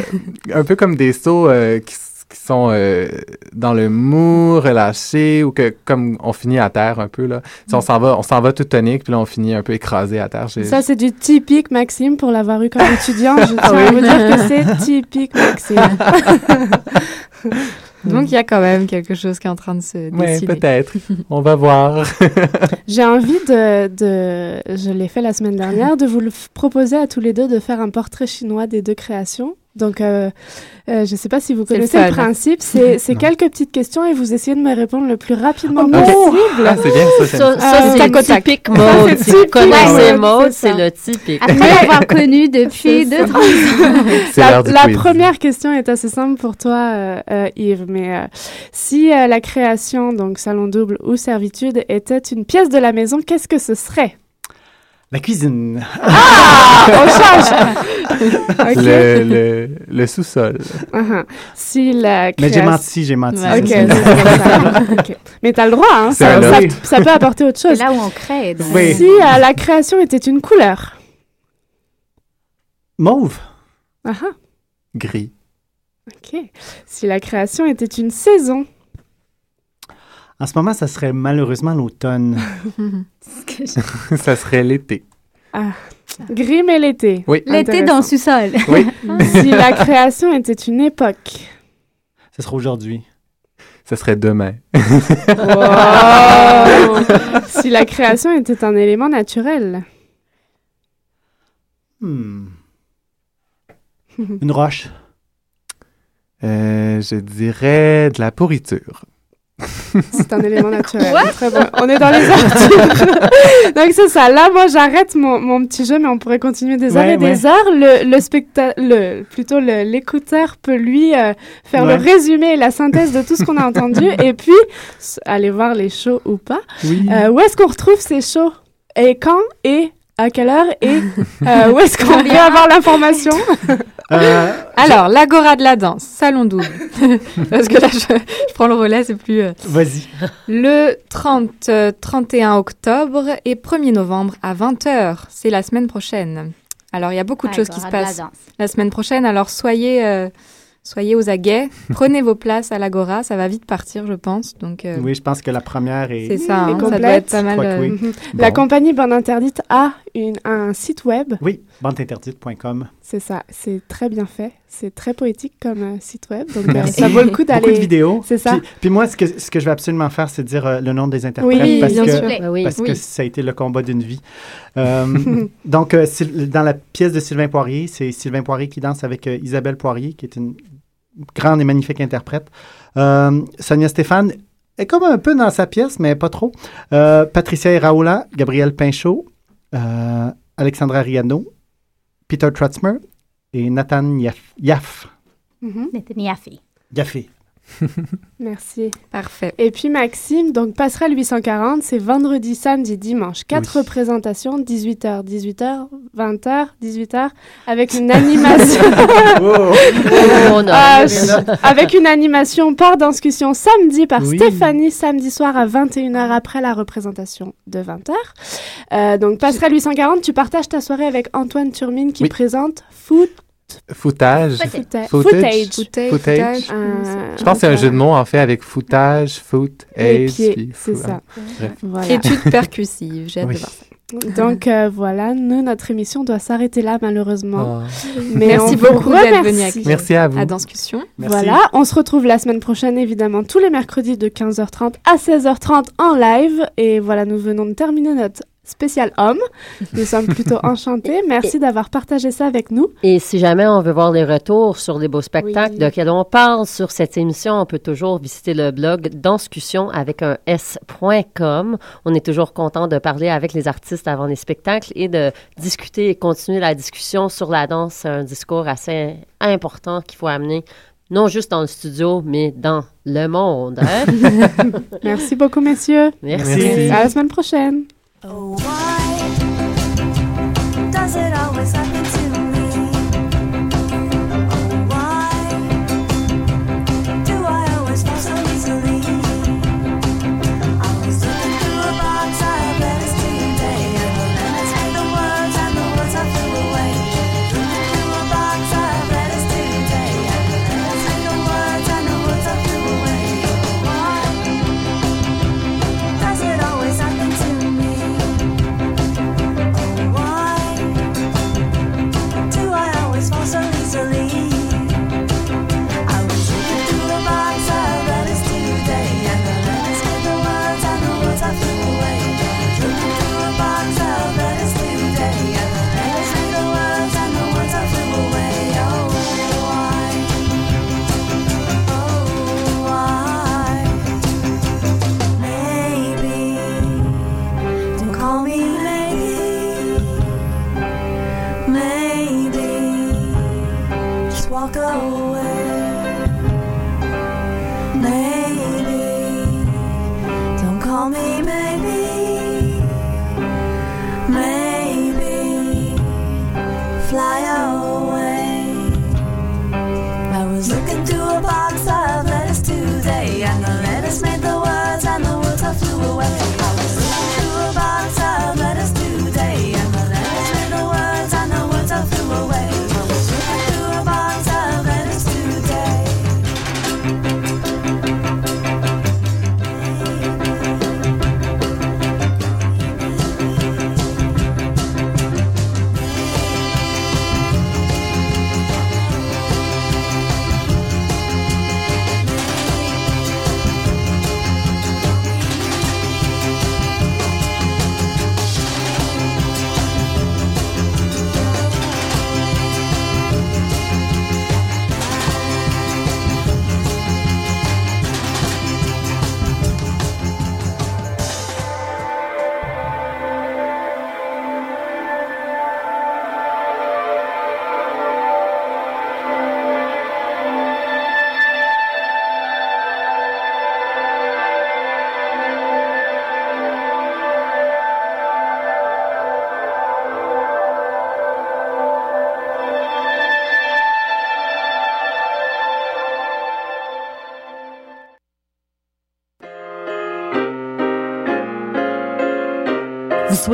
[SPEAKER 11] un peu comme des sauts qui, s- qui sont euh, dans le mou, relâchés, ou que comme on finit à terre un peu là. Sais, on s'en va, on s'en va tout tonique, puis là on finit un peu écrasé à terre. J'ai-
[SPEAKER 2] Ça, c'est du typique Maxime pour l'avoir eu comme étudiant. Je tiens
[SPEAKER 11] Ah
[SPEAKER 2] à
[SPEAKER 11] oui?
[SPEAKER 2] vous dire que c'est typique Maxime.
[SPEAKER 7] Donc il y a quand même quelque chose qui est en train de se
[SPEAKER 11] Ouais,
[SPEAKER 7] dessiner.
[SPEAKER 11] peut-être. On va voir.
[SPEAKER 2] J'ai envie de, de je l'ai fait la semaine dernière, de vous le f- proposer à tous les deux de faire un portrait chinois des deux créations. Donc, euh, euh, je ne sais pas si vous
[SPEAKER 7] le
[SPEAKER 2] connaissez le, principe. C'est quelques petites questions et vous essayez de me répondre le plus rapidement
[SPEAKER 11] Ok.
[SPEAKER 2] possible.
[SPEAKER 11] Ah, c'est bien, ça,
[SPEAKER 3] Ça,
[SPEAKER 2] Euh,
[SPEAKER 3] c'est typique mode.
[SPEAKER 2] c'est
[SPEAKER 3] Si vous connaissez
[SPEAKER 2] mode, c'est
[SPEAKER 3] le typique.
[SPEAKER 8] Après l'avoir connu depuis deux, trois ans.
[SPEAKER 2] La, la première question est assez simple pour toi, euh, euh, Yves. Mais euh, si euh, la création, donc salon double ou servitude, était une pièce de la maison, qu'est-ce que ce serait?
[SPEAKER 10] La cuisine.
[SPEAKER 2] Ah On change
[SPEAKER 11] Le, le, le sous-sol.
[SPEAKER 2] Uh-huh. Si la
[SPEAKER 10] Mais j'ai menti, j'ai menti.
[SPEAKER 2] Ok,
[SPEAKER 10] c'est
[SPEAKER 2] c'est
[SPEAKER 10] ça.
[SPEAKER 2] ça. Ok. Mais t'as le droit, hein, ça, peut apporter autre chose.
[SPEAKER 8] C'est là où on crée. donc.
[SPEAKER 10] Oui.
[SPEAKER 2] Si euh, la création était une couleur.
[SPEAKER 10] Mauve.
[SPEAKER 2] Ah,
[SPEAKER 11] Gris.
[SPEAKER 2] ok. Si la création était une saison.
[SPEAKER 10] En ce moment, ça serait malheureusement l'automne.
[SPEAKER 11] ça serait l'été.
[SPEAKER 2] Ah. Gris mais l'été.
[SPEAKER 11] Oui.
[SPEAKER 8] L'été dans le sous-sol.
[SPEAKER 11] Oui.
[SPEAKER 2] si la création était une époque.
[SPEAKER 10] Ce sera aujourd'hui.
[SPEAKER 11] Ça serait demain.
[SPEAKER 2] Wow. si la création était un élément naturel.
[SPEAKER 10] Hmm. Une roche.
[SPEAKER 11] Euh, je dirais de la pourriture.
[SPEAKER 2] C'est un élément naturel. Très bon. On est dans les articles. Donc c'est ça. Là, moi, j'arrête mon, mon petit jeu, mais on pourrait continuer des heures
[SPEAKER 10] Ouais,
[SPEAKER 2] et des heures. Le, le specta- le plutôt l'écouteur peut lui euh, faire
[SPEAKER 10] Ouais.
[SPEAKER 2] le résumé et la synthèse de tout ce qu'on a entendu, et puis aller voir les shows ou pas.
[SPEAKER 10] Oui.
[SPEAKER 2] Euh, où est-ce qu'on retrouve ces shows? Et quand? Et à quelle heure Et euh, où est-ce qu'on peut avoir l'information
[SPEAKER 10] Euh,
[SPEAKER 7] Alors, l'Agora de la danse, salon double. Parce que là, je, je prends le relais, c'est plus... euh,
[SPEAKER 10] Vas-y.
[SPEAKER 7] Le 30, euh, 31 octobre et 1er novembre à 20h. C'est la semaine prochaine. Alors, il y a beaucoup de choses qui se
[SPEAKER 8] la
[SPEAKER 7] passent la semaine prochaine. Alors, soyez, euh, soyez aux aguets, prenez vos places à l'Agora, ça va vite partir, je pense. Donc, euh,
[SPEAKER 10] Oui, je pense que la première est.
[SPEAKER 7] C'est ça, hein, ça doit être pas mal.
[SPEAKER 10] Oui.
[SPEAKER 7] euh.
[SPEAKER 2] La compagnie Bande Interdite a une, un site web.
[SPEAKER 10] Oui, bandeinterdite.com.
[SPEAKER 2] C'est ça, c'est très bien fait. C'est très poétique comme euh, site web. Donc, ça vaut le coup d'aller.
[SPEAKER 10] Beaucoup de vidéos.
[SPEAKER 2] C'est ça.
[SPEAKER 10] Puis, puis moi, ce que, ce que je vais absolument faire, c'est dire euh, le nom des interprètes.
[SPEAKER 2] Oui,
[SPEAKER 10] parce
[SPEAKER 2] bien
[SPEAKER 10] que,
[SPEAKER 2] sûr.
[SPEAKER 3] Oui.
[SPEAKER 10] Parce que ça a été le combat d'une vie. Euh, donc, euh, dans la pièce de Sylvain Poirier, c'est Sylvain Poirier qui danse avec euh, Isabelle Poirier, qui est une grande et magnifique interprète. Euh, Sonia Stéphane est comme un peu dans sa pièce, mais pas trop. Euh, Patricia Iraola, Gabriel Pinchot, euh, Alexandra Riano, Peter Trotzmer et Nathan Yaff. Yaff.
[SPEAKER 2] Mhm.
[SPEAKER 8] Netanyahu.
[SPEAKER 10] Yaffé.
[SPEAKER 2] Merci.
[SPEAKER 7] Parfait.
[SPEAKER 2] Et puis Maxime, donc passerelle 840, c'est vendredi, samedi, dimanche. Quatre
[SPEAKER 10] Oui.
[SPEAKER 2] représentations, 18h, 18h, 20h, 18h, avec une animation.
[SPEAKER 3] Oh, non.
[SPEAKER 2] Ah, avec une animation par discussion samedi par
[SPEAKER 10] Oui.
[SPEAKER 2] Stéphanie, samedi soir à 21h après la représentation de 20h. Euh, donc passerelle 840, tu partages ta soirée avec Antoine Turmine qui
[SPEAKER 11] Oui.
[SPEAKER 2] présente Foot.
[SPEAKER 11] Footage.
[SPEAKER 2] Footage.
[SPEAKER 11] Footage.
[SPEAKER 7] Footage.
[SPEAKER 11] Footage.
[SPEAKER 2] Euh,
[SPEAKER 11] Je pense que c'est un jeu de mots, en fait, avec footage, foot, age.
[SPEAKER 2] c'est
[SPEAKER 11] fou-
[SPEAKER 2] ça.
[SPEAKER 11] Bref.
[SPEAKER 2] Voilà.
[SPEAKER 7] Étude percussive, j'ai hâte
[SPEAKER 10] Oui.
[SPEAKER 7] de voir ça.
[SPEAKER 2] Donc euh, voilà, nous, notre émission doit s'arrêter là malheureusement.
[SPEAKER 11] Ah.
[SPEAKER 2] Mais
[SPEAKER 7] Merci
[SPEAKER 2] on
[SPEAKER 7] beaucoup d'être venu avec
[SPEAKER 11] Merci à vous.
[SPEAKER 7] à Danscussion.
[SPEAKER 10] Merci.
[SPEAKER 2] Voilà, on se retrouve la semaine prochaine évidemment tous les mercredis de 15h30 à 16h30 en live. Et voilà, nous venons de terminer notre spécial homme. Nous sommes plutôt enchantés. Merci d'avoir partagé ça avec nous.
[SPEAKER 3] Et si jamais on veut voir les retours sur les beaux spectacles
[SPEAKER 2] Oui.
[SPEAKER 3] de quels on parle sur cette émission, on peut toujours visiter le blog Danscussion avec un s.com. On est toujours content de parler avec les artistes avant les spectacles et de discuter et continuer la discussion sur la danse. C'est un discours assez important qu'il faut amener, non juste dans le studio, mais dans le monde. hein?
[SPEAKER 2] Merci beaucoup, messieurs.
[SPEAKER 3] Merci.
[SPEAKER 10] Merci.
[SPEAKER 2] À la semaine prochaine.
[SPEAKER 12] Oh, why does it always happen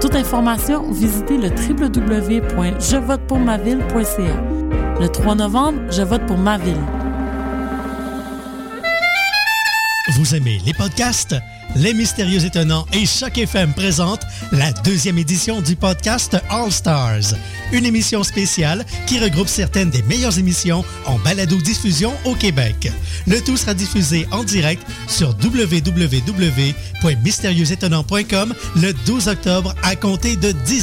[SPEAKER 13] Toute information, visitez le www.jevotepourmaville.ca. Le 3 novembre, je vote pour ma ville.
[SPEAKER 14] Vous aimez les podcasts? Les Mystérieux Étonnants et Choc FM présentent la deuxième édition du podcast All Stars, une émission spéciale qui regroupe certaines des meilleures émissions en balado-diffusion au Québec. Le tout sera diffusé en direct sur www.mystérieuxétonnants.com le 12 octobre à compter de 10